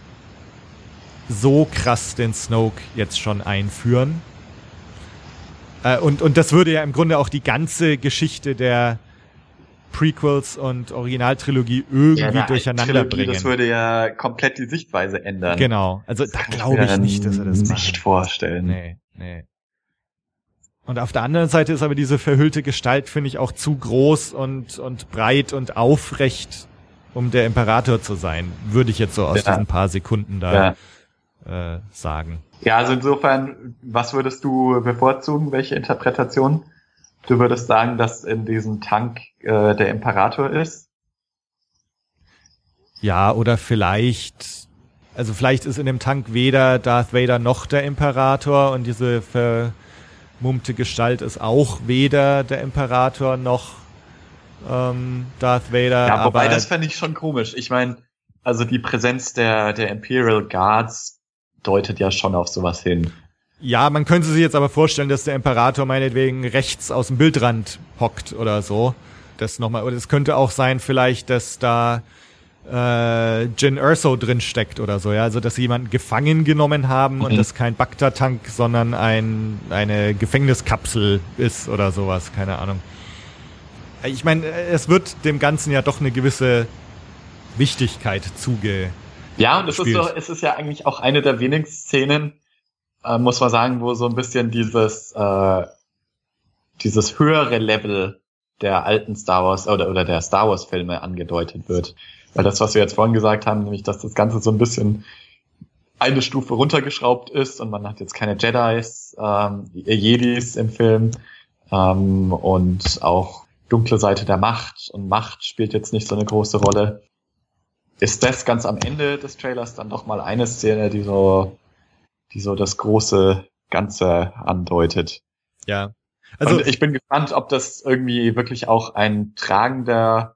so krass den Snoke jetzt schon einführen. Äh, und, und das würde ja im Grunde auch die ganze Geschichte der Prequels und Originaltrilogie irgendwie Ja, eine durcheinander Trilogie, bringen. Das würde ja komplett die Sichtweise ändern. Genau. Also Das da glaube ich nicht, dass er das nicht macht. vorstellen. Nee, nee. Und auf der anderen Seite ist aber diese verhüllte Gestalt, finde ich, auch zu groß und, und breit und aufrecht, um der Imperator zu sein. Würde ich jetzt so aus Ja. diesen paar Sekunden da Ja. äh, sagen. Ja, also insofern, was würdest du bevorzugen? Welche Interpretation? Du würdest sagen, dass in diesem Tank äh, der Imperator ist? Ja, oder vielleicht, also vielleicht ist in dem Tank weder Darth Vader noch der Imperator und diese vermummte Gestalt ist auch weder der Imperator noch ähm, Darth Vader. Ja, wobei aber das fände ich schon komisch. Ich meine, also die Präsenz der, der Imperial Guards deutet ja schon auf sowas hin. Ja, man könnte sich jetzt aber vorstellen, dass der Imperator meinetwegen rechts aus dem Bildrand hockt oder so. Das nochmal, oder es könnte auch sein, vielleicht, dass da äh, Jin Erso drin steckt oder so, ja. Also dass sie jemanden gefangen genommen haben und Mhm. das kein Bacta-Tank, sondern ein, eine Gefängniskapsel ist oder sowas, keine Ahnung. Ich meine, es wird dem Ganzen ja doch eine gewisse Wichtigkeit zuge. Ja, und es ist, so, es ist ja eigentlich auch eine der wenigen Szenen, äh, muss man sagen, wo so ein bisschen dieses, äh, dieses höhere Level der alten Star Wars oder, oder der Star Wars Filme angedeutet wird. Weil das, was wir jetzt vorhin gesagt haben, nämlich, dass das Ganze so ein bisschen eine Stufe runtergeschraubt ist und man hat jetzt keine Jedis, ähm, Jedis im Film ähm, und auch dunkle Seite der Macht und Macht spielt jetzt nicht so eine große Rolle. Ist das ganz am Ende des Trailers dann doch mal eine Szene, die so, die so das große Ganze andeutet? Ja. Also, und ich bin gespannt, ob das irgendwie wirklich auch ein tragender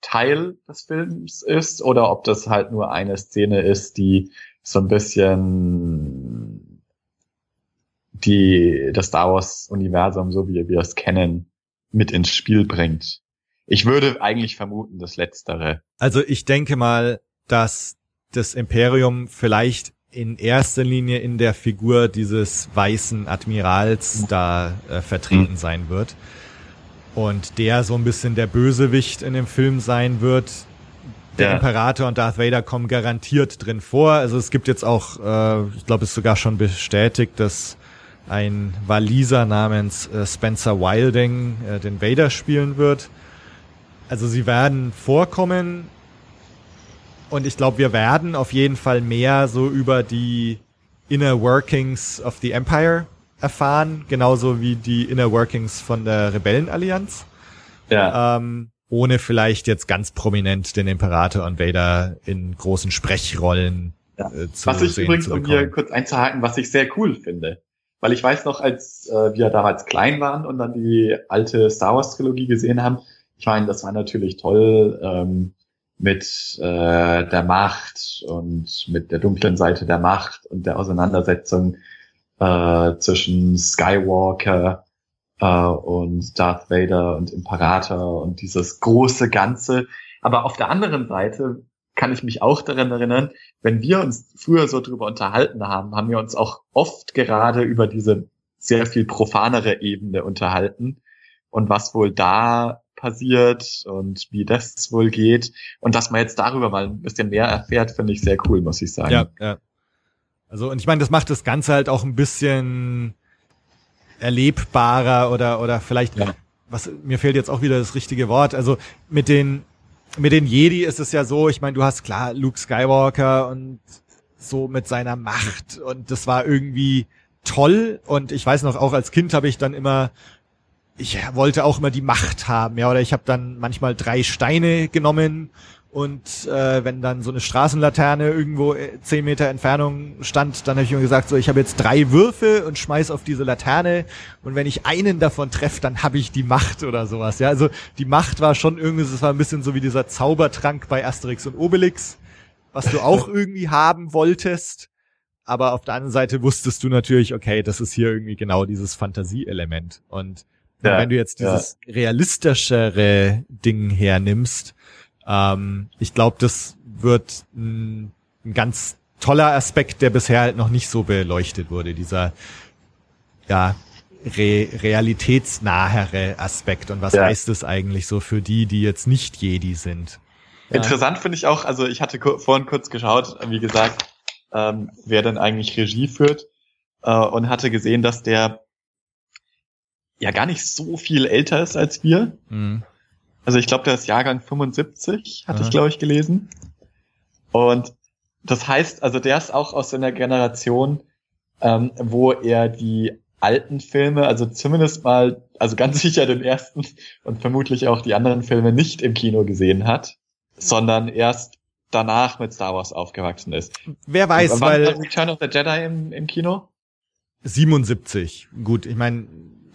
Teil des Films ist oder ob das halt nur eine Szene ist, die so ein bisschen die das Star Wars Universum, so wie wir es kennen, mit ins Spiel bringt. Ich würde eigentlich vermuten, das Letztere. Also ich denke mal, dass das Imperium vielleicht in erster Linie in der Figur dieses weißen Admirals da äh, vertreten Mhm. sein wird. Und der so ein bisschen der Bösewicht in dem Film sein wird. Der Ja. Imperator und Darth Vader kommen garantiert drin vor. Also es gibt jetzt auch, äh, ich glaube, es ist sogar schon bestätigt, dass ein Waliser namens äh, Spencer Wilding äh, den Vader spielen wird. Also sie werden vorkommen und ich glaube, wir werden auf jeden Fall mehr so über die Inner Workings of the Empire erfahren, genauso wie die Inner Workings von der Rebellenallianz, Ja. ähm, ohne vielleicht jetzt ganz prominent den Imperator und Vader in großen Sprechrollen Ja. äh, zu Was ich übrigens, um hier kurz einzuhaken, was ich sehr cool finde. Weil ich weiß noch, als äh, wir damals klein waren und dann die alte Star Wars Trilogie gesehen haben, ich meine, das war natürlich toll ähm, mit äh, der Macht und mit der dunklen Seite der Macht und der Auseinandersetzung äh, zwischen Skywalker äh, und Darth Vader und Imperator und dieses große Ganze. Aber auf der anderen Seite kann ich mich auch daran erinnern, wenn wir uns früher so drüber unterhalten haben, haben wir uns auch oft gerade über diese sehr viel profanere Ebene unterhalten und was wohl da passiert und wie das wohl geht. Und dass man jetzt darüber mal ein bisschen mehr erfährt, finde ich sehr cool, muss ich sagen. Ja, ja. Also, und ich meine, das macht das Ganze halt auch ein bisschen, erlebbarer oder, oder vielleicht, Ja. was, mir fehlt jetzt auch wieder das richtige Wort. Also mit den, mit den Jedi ist es ja so, ich meine, du hast klar Luke Skywalker und so mit seiner Macht und das war irgendwie toll und ich weiß noch, auch als Kind habe ich dann immer ich wollte auch immer die Macht haben, ja, oder ich habe dann manchmal drei Steine genommen und äh, wenn dann so eine Straßenlaterne irgendwo äh, zehn Meter Entfernung stand, dann habe ich immer gesagt, so ich habe jetzt drei Würfe und schmeiß auf diese Laterne und wenn ich einen davon treffe, dann habe ich die Macht oder sowas. Ja, also die Macht war schon irgendwie, es war ein bisschen so wie dieser Zaubertrank bei Asterix und Obelix, was du auch irgendwie haben wolltest. Aber auf der anderen Seite wusstest du natürlich, okay, das ist hier irgendwie genau dieses Fantasieelement. Und Ja, wenn du jetzt ja. dieses realistischere Ding hernimmst, ähm, ich glaube, das wird ein, ein ganz toller Aspekt, der bisher halt noch nicht so beleuchtet wurde, dieser ja re realitätsnahere Aspekt. Und was Ja. heißt es eigentlich so für die, die jetzt nicht Jedi sind? Ja. Interessant finde ich auch, also ich hatte vorhin kurz geschaut, wie gesagt, ähm, wer denn eigentlich Regie führt äh, und hatte gesehen, dass der ja gar nicht so viel älter ist als wir. Mhm. Also ich glaube, der ist Jahrgang 75, hatte Aha. ich glaube ich gelesen. Und das heißt, also der ist auch aus einer Generation, ähm, wo er die alten Filme, also zumindest mal, also ganz sicher den ersten und vermutlich auch die anderen Filme nicht im Kino gesehen hat, sondern erst danach mit Star Wars aufgewachsen ist. Wer weiß, Wann weil war Return of the Jedi im, im Kino? 77. Gut, ich meine,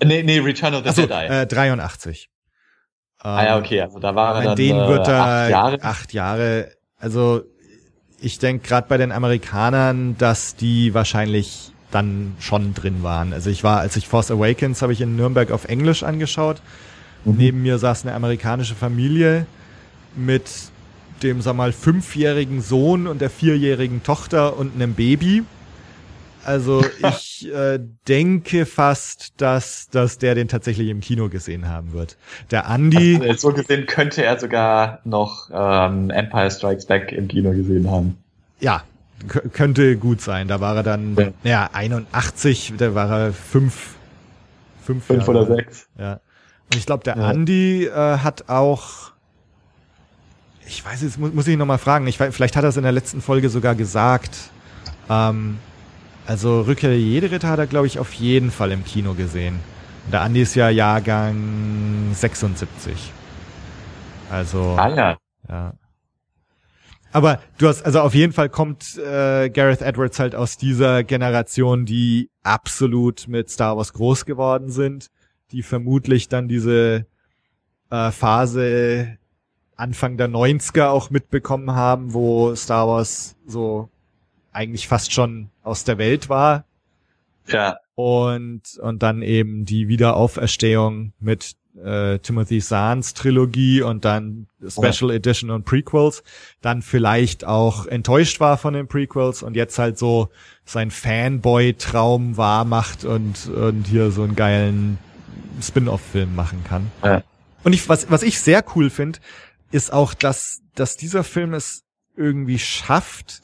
Nee, nee, Return of the also Jedi. äh, 83. ah ja, Ähm, okay, also da war er An dann denen äh, wird er acht Jahre. acht Jahre. Also ich denke gerade bei den Amerikanern, dass die wahrscheinlich dann schon drin waren. Also ich war, als ich Force Awakens habe ich in Nürnberg auf Englisch angeschaut. Mhm. Neben mir saß eine amerikanische Familie mit dem, sag mal, fünfjährigen Sohn und der vierjährigen Tochter und einem Baby. Also ich äh, denke fast, dass, dass der den tatsächlich im Kino gesehen haben wird. Der Andi, Äh, So gesehen könnte er sogar noch ähm, Empire Strikes Back im Kino gesehen haben. ja, könnte gut sein. Da war er dann, Ja. ja, 81, da war er fünf, fünf, Fünf Jahre oder sechs. Ja. Und ich glaube, der Ja. Andi äh, hat auch, ich weiß jetzt, muss, muss ich noch mal fragen, ich weiß, vielleicht hat er es in der letzten Folge sogar gesagt. Ähm, also Rückkehr der Jedi-Ritter hat er, glaube ich, auf jeden Fall im Kino gesehen. Und der Andi ist ja Jahrgang 76. Also, Ah ja. ja. Aber du hast, also auf jeden Fall kommt äh, Gareth Edwards halt aus dieser Generation, die absolut mit Star Wars groß geworden sind, die vermutlich dann diese äh, Phase Anfang der 90er auch mitbekommen haben, wo Star Wars so eigentlich fast schon aus der Welt war Ja. und und dann eben die Wiederauferstehung mit äh, Timothy Zahns Trilogie und dann Special Edition und Prequels, dann vielleicht auch enttäuscht war von den Prequels und jetzt halt so sein Fanboy-Traum wahr macht und und hier so einen geilen Spin-off-Film machen kann. Ja. Und ich, was was ich sehr cool finde, ist auch, dass dass dieser Film es irgendwie schafft,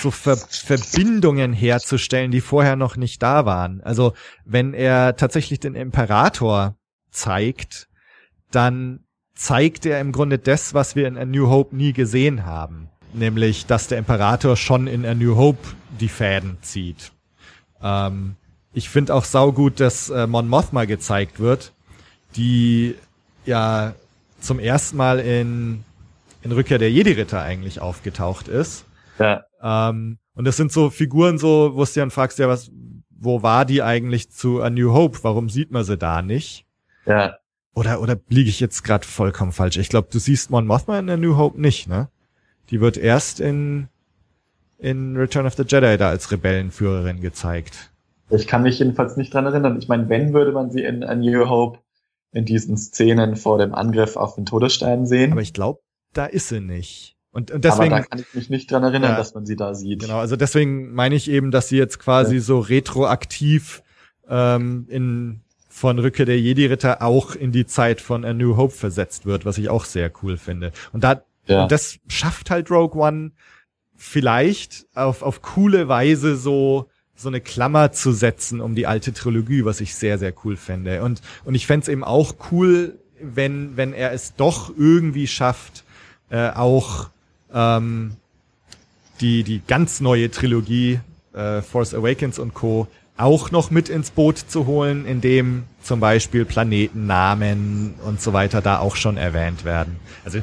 so Ver Verbindungen herzustellen, die vorher noch nicht da waren. Also wenn er tatsächlich den Imperator zeigt, dann zeigt er im Grunde das, was wir in A New Hope nie gesehen haben. Nämlich, dass der Imperator schon in A New Hope die Fäden zieht. Ähm, ich finde auch saugut, dass äh, Mon Mothma gezeigt wird, die ja zum ersten Mal in, in Rückkehr der Jedi-Ritter eigentlich aufgetaucht ist. Ja. Ähm, und das sind so Figuren so, wo du dann fragst, ja, was, wo war die eigentlich zu A New Hope? Warum sieht man sie da nicht? Ja. Oder, oder liege ich jetzt gerade vollkommen falsch? Ich glaube, du siehst Mon Mothma in A New Hope nicht, ne? Die wird erst in, in Return of the Jedi da als Rebellenführerin gezeigt. Ich kann mich jedenfalls nicht dran erinnern. Ich meine, wenn würde man sie in A New Hope in diesen Szenen vor dem Angriff auf den Todesstern sehen. Aber ich glaube, da ist sie nicht. Und, und Aber deswegen, da kann ich mich nicht dran erinnern, Ja. dass man sie da sieht. Genau, also deswegen meine ich eben, dass sie jetzt quasi so retroaktiv ähm, in von Rückkehr der Jedi-Ritter auch in die Zeit von A New Hope versetzt wird, was ich auch sehr cool finde. Und da Ja. und das schafft halt Rogue One vielleicht auf, auf coole Weise so so eine Klammer zu setzen um die alte Trilogie, was ich sehr, sehr cool fände. Und, und ich fände es eben auch cool, wenn, wenn er es doch irgendwie schafft, äh, auch ähm, die, die ganz neue Trilogie äh, Force Awakens und Co. auch noch mit ins Boot zu holen, indem zum Beispiel Planetennamen und so weiter da auch schon erwähnt werden. Also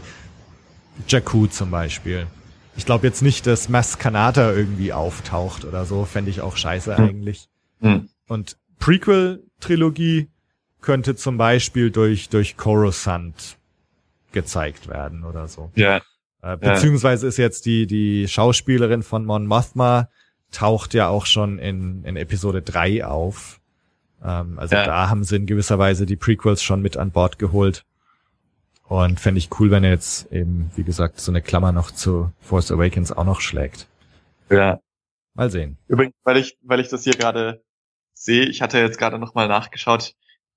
Jakku zum Beispiel. Ich glaube jetzt nicht, dass Mas Kanata irgendwie auftaucht oder so, fände ich auch scheiße hm. eigentlich. Hm. Und Prequel-Trilogie könnte zum Beispiel durch, durch Coruscant gezeigt werden oder so. Ja. Äh, beziehungsweise ist jetzt die, die Schauspielerin von Mon Mothma taucht ja auch schon in, in Episode 3 auf. Ähm, also ja. da haben sie in gewisser Weise die Prequels schon mit an Bord geholt. Und fände ich cool, wenn er jetzt eben, wie gesagt, so eine Klammer noch zu Force Awakens auch noch schlägt. Ja. Mal sehen. Übrigens, weil ich, weil ich das hier gerade sehe, ich hatte jetzt gerade nochmal nachgeschaut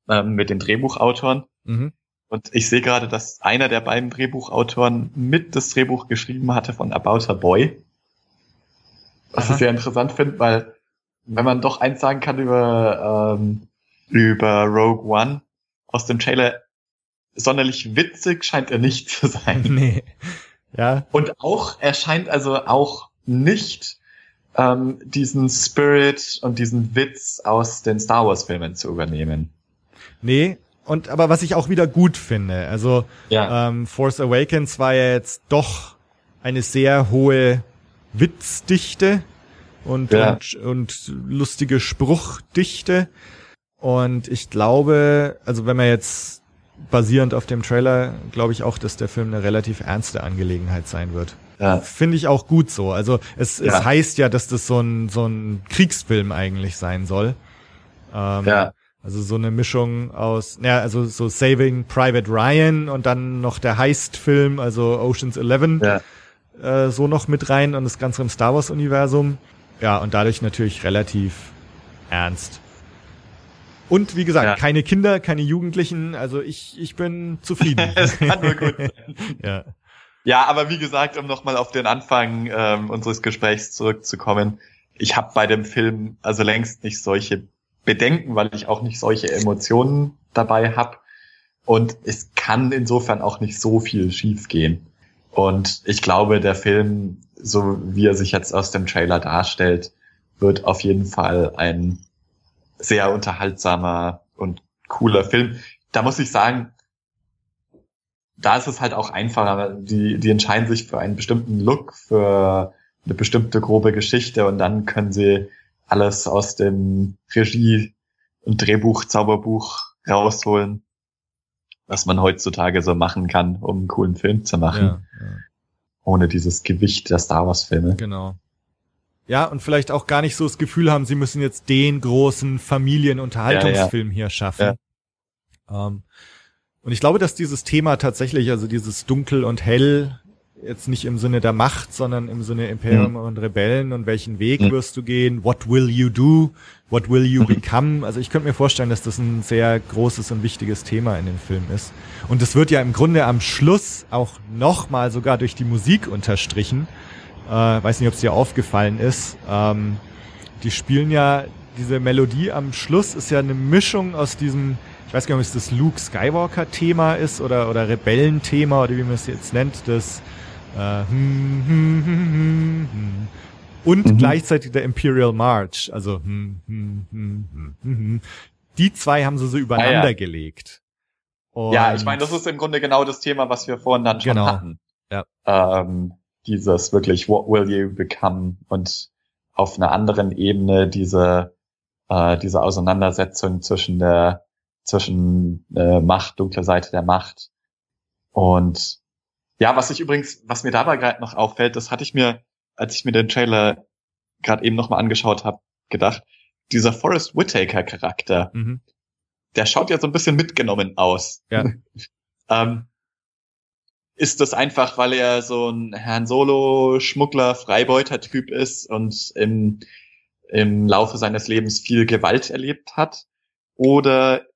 ähm, mit den Drehbuchautoren. Mhm. Und ich sehe gerade, dass einer der beiden Drehbuchautoren mit das Drehbuch geschrieben hatte von About a Boy. Was Aha. ich sehr interessant finde, weil wenn man doch eins sagen kann über, ähm, über Rogue One aus dem Trailer, sonderlich witzig scheint er nicht zu sein. Nee. Ja. Und auch, er scheint also auch nicht ähm, diesen Spirit und diesen Witz aus den Star Wars Filmen zu übernehmen. Nee, und aber was ich auch wieder gut finde, also ja. ähm, Force Awakens war ja jetzt doch eine sehr hohe Witzdichte und, ja. und, und lustige Spruchdichte. Und ich glaube, also wenn man jetzt basierend auf dem Trailer glaube ich auch, dass der Film eine relativ ernste Angelegenheit sein wird. Ja. Finde ich auch gut so. Also es, ja. es heißt ja, dass das so ein, so ein Kriegsfilm eigentlich sein soll. Ähm, ja. Also so eine Mischung aus, ja, also so Saving Private Ryan und dann noch der Heist-Film, also Ocean's Eleven, ja. äh, so noch mit rein und das Ganze im Star Wars-Universum. Ja, und dadurch natürlich relativ ernst. Und wie gesagt, ja. keine Kinder, keine Jugendlichen. Also ich, ich bin zufrieden. es kann nur gut sein. ja. ja, aber wie gesagt, um nochmal auf den Anfang ähm, unseres Gesprächs zurückzukommen, ich habe bei dem Film also längst nicht solche Bedenken, weil ich auch nicht solche Emotionen dabei habe. Und es kann insofern auch nicht so viel schiefgehen. Und ich glaube, der Film, so wie er sich jetzt aus dem Trailer darstellt, wird auf jeden Fall ein sehr unterhaltsamer und cooler Film. Da muss ich sagen, da ist es halt auch einfacher. Die, die entscheiden sich für einen bestimmten Look, für eine bestimmte grobe Geschichte und dann können sie alles aus dem Regie- und Drehbuch-Zauberbuch rausholen, was man heutzutage so machen kann, um einen coolen Film zu machen. Ja, ja. Ohne dieses Gewicht der Star Wars-Filme. Genau. Ja, und vielleicht auch gar nicht so das Gefühl haben, sie müssen jetzt den großen Familienunterhaltungsfilm ja, hier schaffen. Ähm, und ich glaube, dass dieses Thema tatsächlich, also dieses Dunkel und Hell, jetzt nicht im Sinne der Macht, sondern im Sinne Imperium mhm. und Rebellen und welchen Weg mhm. wirst du gehen, what will you do, what will you mhm. become. Also ich könnte mir vorstellen, dass das ein sehr großes und wichtiges Thema in dem Film ist. Und es wird ja im Grunde am Schluss auch nochmal sogar durch die Musik unterstrichen. Äh, weiß nicht, ob es dir aufgefallen ist. Ähm, die spielen ja diese Melodie am Schluss ist ja eine Mischung aus diesem, ich weiß gar nicht, ob es das Luke Skywalker Thema ist oder oder Rebellenthema oder wie man es jetzt nennt, das äh, hm, hm, hm, und mhm. gleichzeitig der Imperial March, also die zwei haben sie so übereinander ah, ja. gelegt. Und ja, ich meine, das ist im Grunde genau das Thema, was wir vorhin dann schon genau. hatten. Ja. Ähm, dieses wirklich What will you become und auf einer anderen Ebene diese äh, diese Auseinandersetzung zwischen der zwischen äh, Macht, dunkler Seite der Macht und ja, was ich übrigens, was mir dabei gerade noch auffällt, das hatte ich mir, als ich mir den Trailer gerade eben nochmal angeschaut habe, gedacht, dieser Forrest Whitaker Charakter, mhm. der schaut ja so ein bisschen mitgenommen aus. Ja. ähm, ist das einfach, weil er so ein Herrn Solo Schmuggler Freibeuter Typ ist und im im Laufe seines Lebens viel Gewalt erlebt hat oder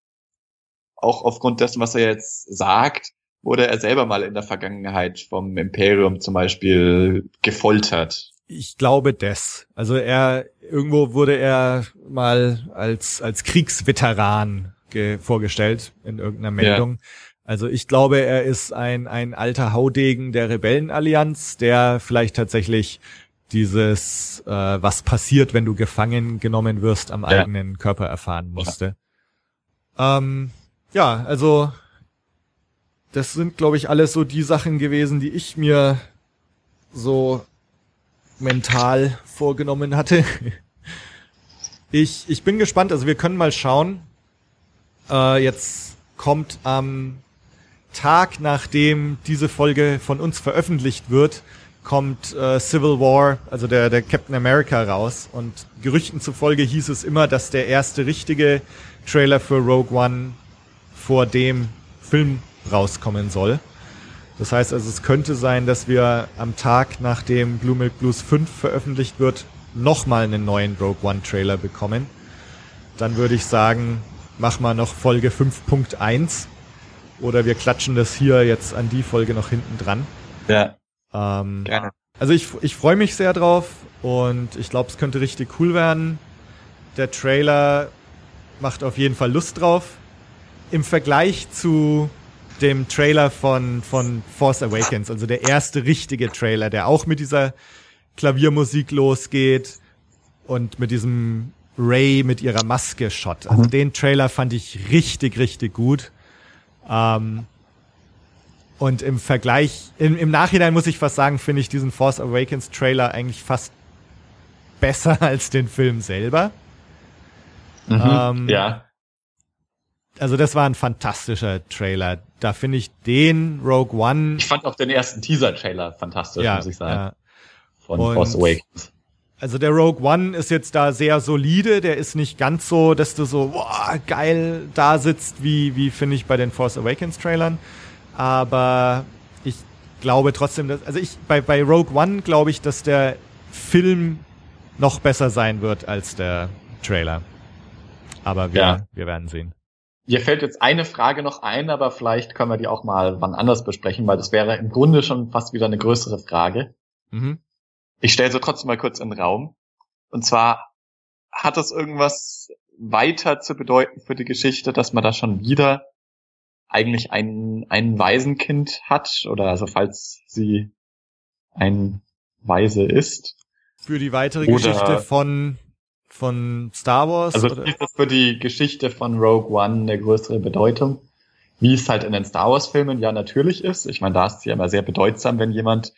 auch aufgrund dessen, was er jetzt sagt, wurde er selber mal in der Vergangenheit vom Imperium zum Beispiel gefoltert ich glaube das. Also er irgendwo wurde er mal als als Kriegsveteran vorgestellt in irgendeiner Meldung. Ja. Also ich glaube, er ist ein ein alter Haudegen der Rebellenallianz, der vielleicht tatsächlich dieses äh, was passiert, wenn du gefangen genommen wirst, am ja. eigenen Körper erfahren musste. Ja, ähm, ja also das sind, glaube ich, alles so die Sachen gewesen, die ich mir so mental vorgenommen hatte. Ich, ich bin gespannt, also wir können mal schauen. Äh, jetzt kommt am Tag, nachdem diese Folge von uns veröffentlicht wird, kommt äh, Civil War, also der, der Captain America raus. Und Gerüchten zufolge hieß es immer, dass der erste richtige Trailer für Rogue One vor dem Film rauskommen soll. Das heißt also, es könnte sein, dass wir am Tag, nachdem Blue Milk Blues 5 veröffentlicht wird, nochmal einen neuen Rogue One Trailer bekommen. Dann würde ich sagen, mach mal noch Folge 5.1 oder wir klatschen das hier jetzt an die Folge noch hinten dran. Ja. Ähm, Gerne. Also ich, ich freue mich sehr drauf und ich glaube, es könnte richtig cool werden. Der Trailer macht auf jeden Fall Lust drauf. Im Vergleich zu dem Trailer von, von Force Awakens, also der erste richtige Trailer, der auch mit dieser Klaviermusik losgeht und mit diesem Ray mit ihrer Maske Shot. Also mhm. den Trailer fand ich richtig, richtig gut. Ähm, und im Vergleich, im, im Nachhinein muss ich fast sagen, finde ich diesen Force Awakens Trailer eigentlich fast besser als den Film selber. Mhm, ähm, ja also das war ein fantastischer Trailer. Da finde ich den Rogue One. Ich fand auch den ersten Teaser-Trailer fantastisch, ja, muss ich sagen. Ja. Von Und Force Awakens. Also der Rogue One ist jetzt da sehr solide, der ist nicht ganz so, dass du so boah, geil da sitzt, wie, wie finde ich bei den Force Awakens Trailern. Aber ich glaube trotzdem, dass, also ich, bei, bei Rogue One glaube ich, dass der Film noch besser sein wird als der Trailer. Aber wir, ja. wir werden sehen. Mir fällt jetzt eine Frage noch ein, aber vielleicht können wir die auch mal wann anders besprechen, weil das wäre im Grunde schon fast wieder eine größere Frage. Mhm. Ich stelle sie trotzdem mal kurz in den Raum. Und zwar, hat das irgendwas weiter zu bedeuten für die Geschichte, dass man da schon wieder eigentlich ein, ein Waisenkind hat? Oder also falls sie ein Weise ist? Für die weitere Oder Geschichte von von Star Wars? Also ist das für die Geschichte von Rogue One eine größere Bedeutung? Wie es halt in den Star Wars Filmen ja natürlich ist. Ich meine, da ist es ja immer sehr bedeutsam, wenn jemand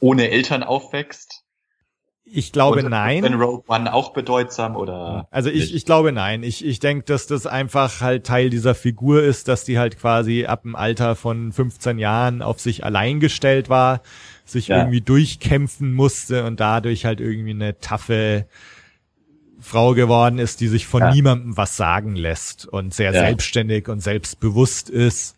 ohne Eltern aufwächst. Ich glaube Und nein. Ist Rogue One auch bedeutsam oder? Also ich, ich glaube nein. Ich, ich denke, dass das einfach halt Teil dieser Figur ist, dass die halt quasi ab dem Alter von 15 Jahren auf sich allein gestellt war, sich ja. irgendwie durchkämpfen musste und dadurch halt irgendwie eine taffe Frau geworden ist, die sich von ja. niemandem was sagen lässt und sehr ja. selbstständig und selbstbewusst ist.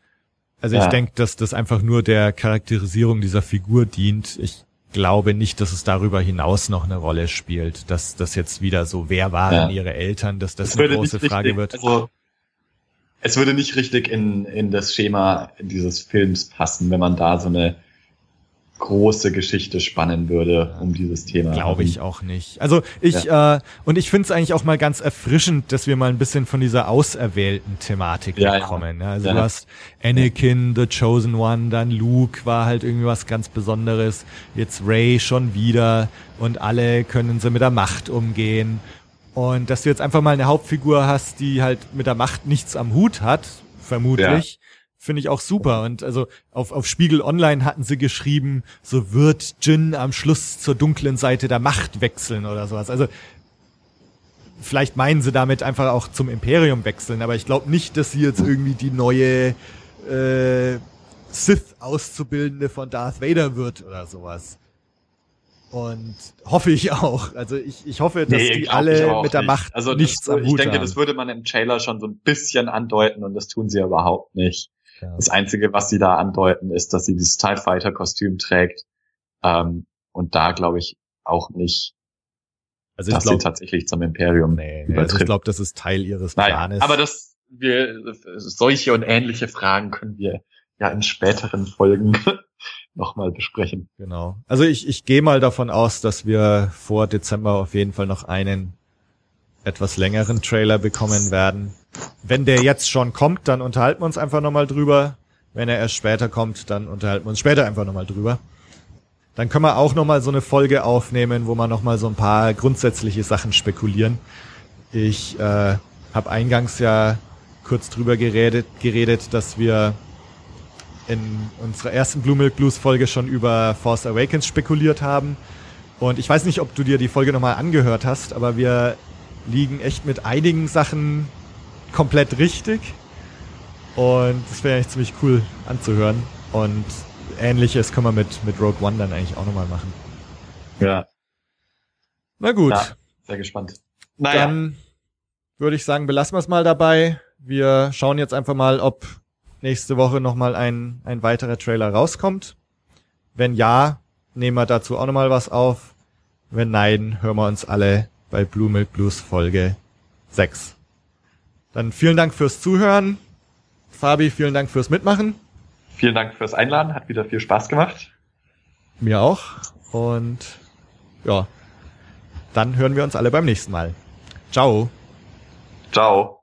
Also ja. ich denke, dass das einfach nur der Charakterisierung dieser Figur dient. Ich glaube nicht, dass es darüber hinaus noch eine Rolle spielt, dass das jetzt wieder so, wer waren ihre Eltern, dass das, das eine große Frage richtig, wird. Also, es würde nicht richtig in, in das Schema dieses Films passen, wenn man da so eine große Geschichte spannen würde um dieses Thema. Glaube ich auch nicht. Also ich ja. äh, und ich finde es eigentlich auch mal ganz erfrischend, dass wir mal ein bisschen von dieser auserwählten Thematik ja, kommen. Ja. Also du hast Anakin, The Chosen One, dann Luke war halt irgendwie was ganz Besonderes. Jetzt Ray schon wieder und alle können sie mit der Macht umgehen. Und dass du jetzt einfach mal eine Hauptfigur hast, die halt mit der Macht nichts am Hut hat, vermutlich Finde ich auch super. Und also auf, auf Spiegel Online hatten sie geschrieben, so wird Jin am Schluss zur dunklen Seite der Macht wechseln oder sowas. Also vielleicht meinen sie damit einfach auch zum Imperium wechseln, aber ich glaube nicht, dass sie jetzt irgendwie die neue äh, Sith-Auszubildende von Darth Vader wird oder sowas. Und hoffe ich auch. Also ich, ich hoffe, dass nee, die alle mit der nicht. Macht also nichts das, am Hut Ich denke, haben. das würde man im Trailer schon so ein bisschen andeuten und das tun sie überhaupt nicht. Ja. Das Einzige, was sie da andeuten, ist, dass sie dieses TIE Fighter Kostüm trägt. Ähm, und da glaube ich auch nicht, also dass glaub, sie tatsächlich zum Imperium nee, nee, also Ich glaube, das ist Teil ihres Planes. Nein, aber das, wir, solche und ähnliche Fragen können wir ja in späteren Folgen nochmal besprechen. Genau. Also ich, ich gehe mal davon aus, dass wir vor Dezember auf jeden Fall noch einen etwas längeren Trailer bekommen werden. Wenn der jetzt schon kommt, dann unterhalten wir uns einfach nochmal drüber. Wenn er erst später kommt, dann unterhalten wir uns später einfach nochmal drüber. Dann können wir auch nochmal so eine Folge aufnehmen, wo wir nochmal so ein paar grundsätzliche Sachen spekulieren. Ich äh, habe eingangs ja kurz drüber geredet, geredet, dass wir in unserer ersten Blue Milk Blues Folge schon über Force Awakens spekuliert haben. Und ich weiß nicht, ob du dir die Folge nochmal angehört hast, aber wir liegen echt mit einigen Sachen komplett richtig. Und das wäre eigentlich ziemlich cool anzuhören. Und ähnliches können wir mit, mit Rogue One dann eigentlich auch nochmal machen. Ja. Na gut. Ja, sehr gespannt. Naja. Dann würde ich sagen, belassen wir es mal dabei. Wir schauen jetzt einfach mal, ob nächste Woche nochmal ein, ein weiterer Trailer rauskommt. Wenn ja, nehmen wir dazu auch nochmal was auf. Wenn nein, hören wir uns alle bei Blue Milk Blues Folge 6. Dann vielen Dank fürs Zuhören. Fabi, vielen Dank fürs Mitmachen. Vielen Dank fürs Einladen, hat wieder viel Spaß gemacht. Mir auch. Und ja, dann hören wir uns alle beim nächsten Mal. Ciao. Ciao.